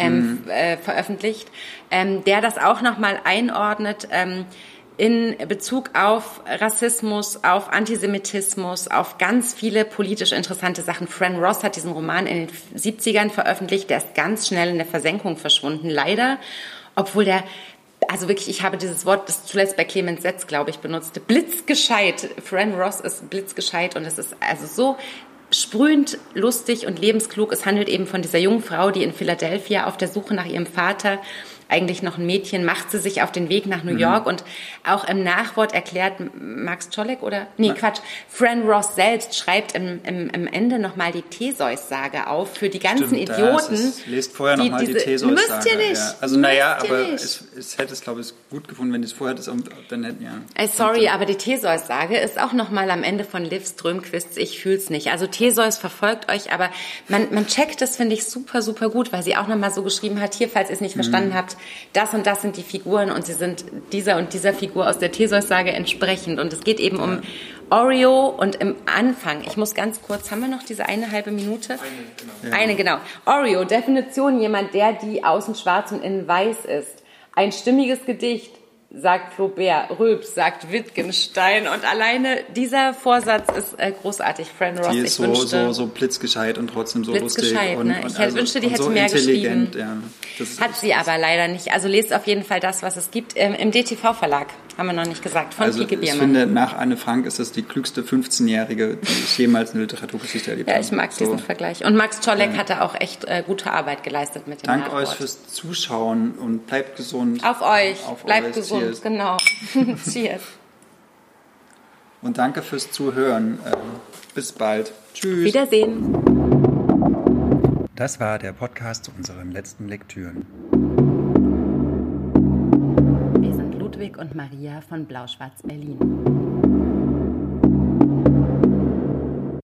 ähm, mhm. äh, veröffentlicht, ähm, der das auch nochmal einordnet ähm, in Bezug auf Rassismus, auf Antisemitismus, auf ganz viele politisch interessante Sachen. Fran Ross hat diesen Roman in den 70ern veröffentlicht, der ist ganz schnell in der Versenkung verschwunden, leider, obwohl der also wirklich, ich habe dieses Wort, das zuletzt bei Clemens Setz, glaube ich, benutzt, blitzgescheit. Fran Ross ist blitzgescheit und es ist also so sprühend lustig und lebensklug. Es handelt eben von dieser jungen Frau, die in Philadelphia auf der Suche nach ihrem Vater eigentlich noch ein Mädchen, macht sie sich auf den Weg nach New mhm. York und auch im Nachwort erklärt Max Czolek oder, nee, ja. Quatsch, Fran Ross selbst schreibt im, im, im Ende nochmal die Theseus-Sage auf für die ganzen Stimmt, Idioten. Ja, ist, lest vorher nochmal die, die Theseus-Sage. Müsst ihr nicht. Ja. Also naja, aber es, es, hätte es, glaube ich, gut gefunden, wenn es vorher das dann hätten, ja. Äh, sorry, aber die Theseus-Sage ist auch nochmal am Ende von Liv Strömquists Ich fühl's nicht. Also Theseus verfolgt euch, aber man, man checkt das, finde ich, super, super gut, weil sie auch nochmal so geschrieben hat, hier, falls ihr es nicht mhm. verstanden habt, das und das sind die Figuren und sie sind dieser und dieser Figur aus der Theseus-Sage entsprechend. Und es geht eben um, Oreo und im Anfang, ich muss ganz kurz, haben wir noch diese eine halbe Minute? Eine, genau. Eine, genau. Oreo, Definition, jemand, der die außen schwarz und innen weiß ist. Ein stimmiges Gedicht, sagt Flaubert, Rülps sagt Wittgenstein und alleine dieser Vorsatz ist äh, großartig, Fran Ross. Die ist so, wünschte, so, so blitzgescheit und trotzdem so lustig. Und, ne? Ich also, wünschte, die hätte so mehr geschrieben. Ja, Hat sie aber leider nicht. Also lest auf jeden Fall das, was es gibt ähm, im DTV-Verlag. Haben wir noch nicht gesagt, von also Pike Biermann. Ich finde, nach Anne Frank ist das die klügste 15-Jährige, die ich jemals in der Literaturgeschichte erlebt habe. Ja, ich mag so. diesen Vergleich. Und Max Czolek ja. hatte auch echt äh, gute Arbeit geleistet mit dem Dank Nachwort. euch fürs Zuschauen und bleibt gesund. Auf euch. Auf bleibt euch. gesund, Cheers. genau. [laughs] Cheers. Und danke fürs Zuhören. Ähm, bis bald. Tschüss. Wiedersehen. Das war der Podcast zu unseren letzten Lektüren. Wir sind Ludwig und Maria von Blau-Schwarz Berlin.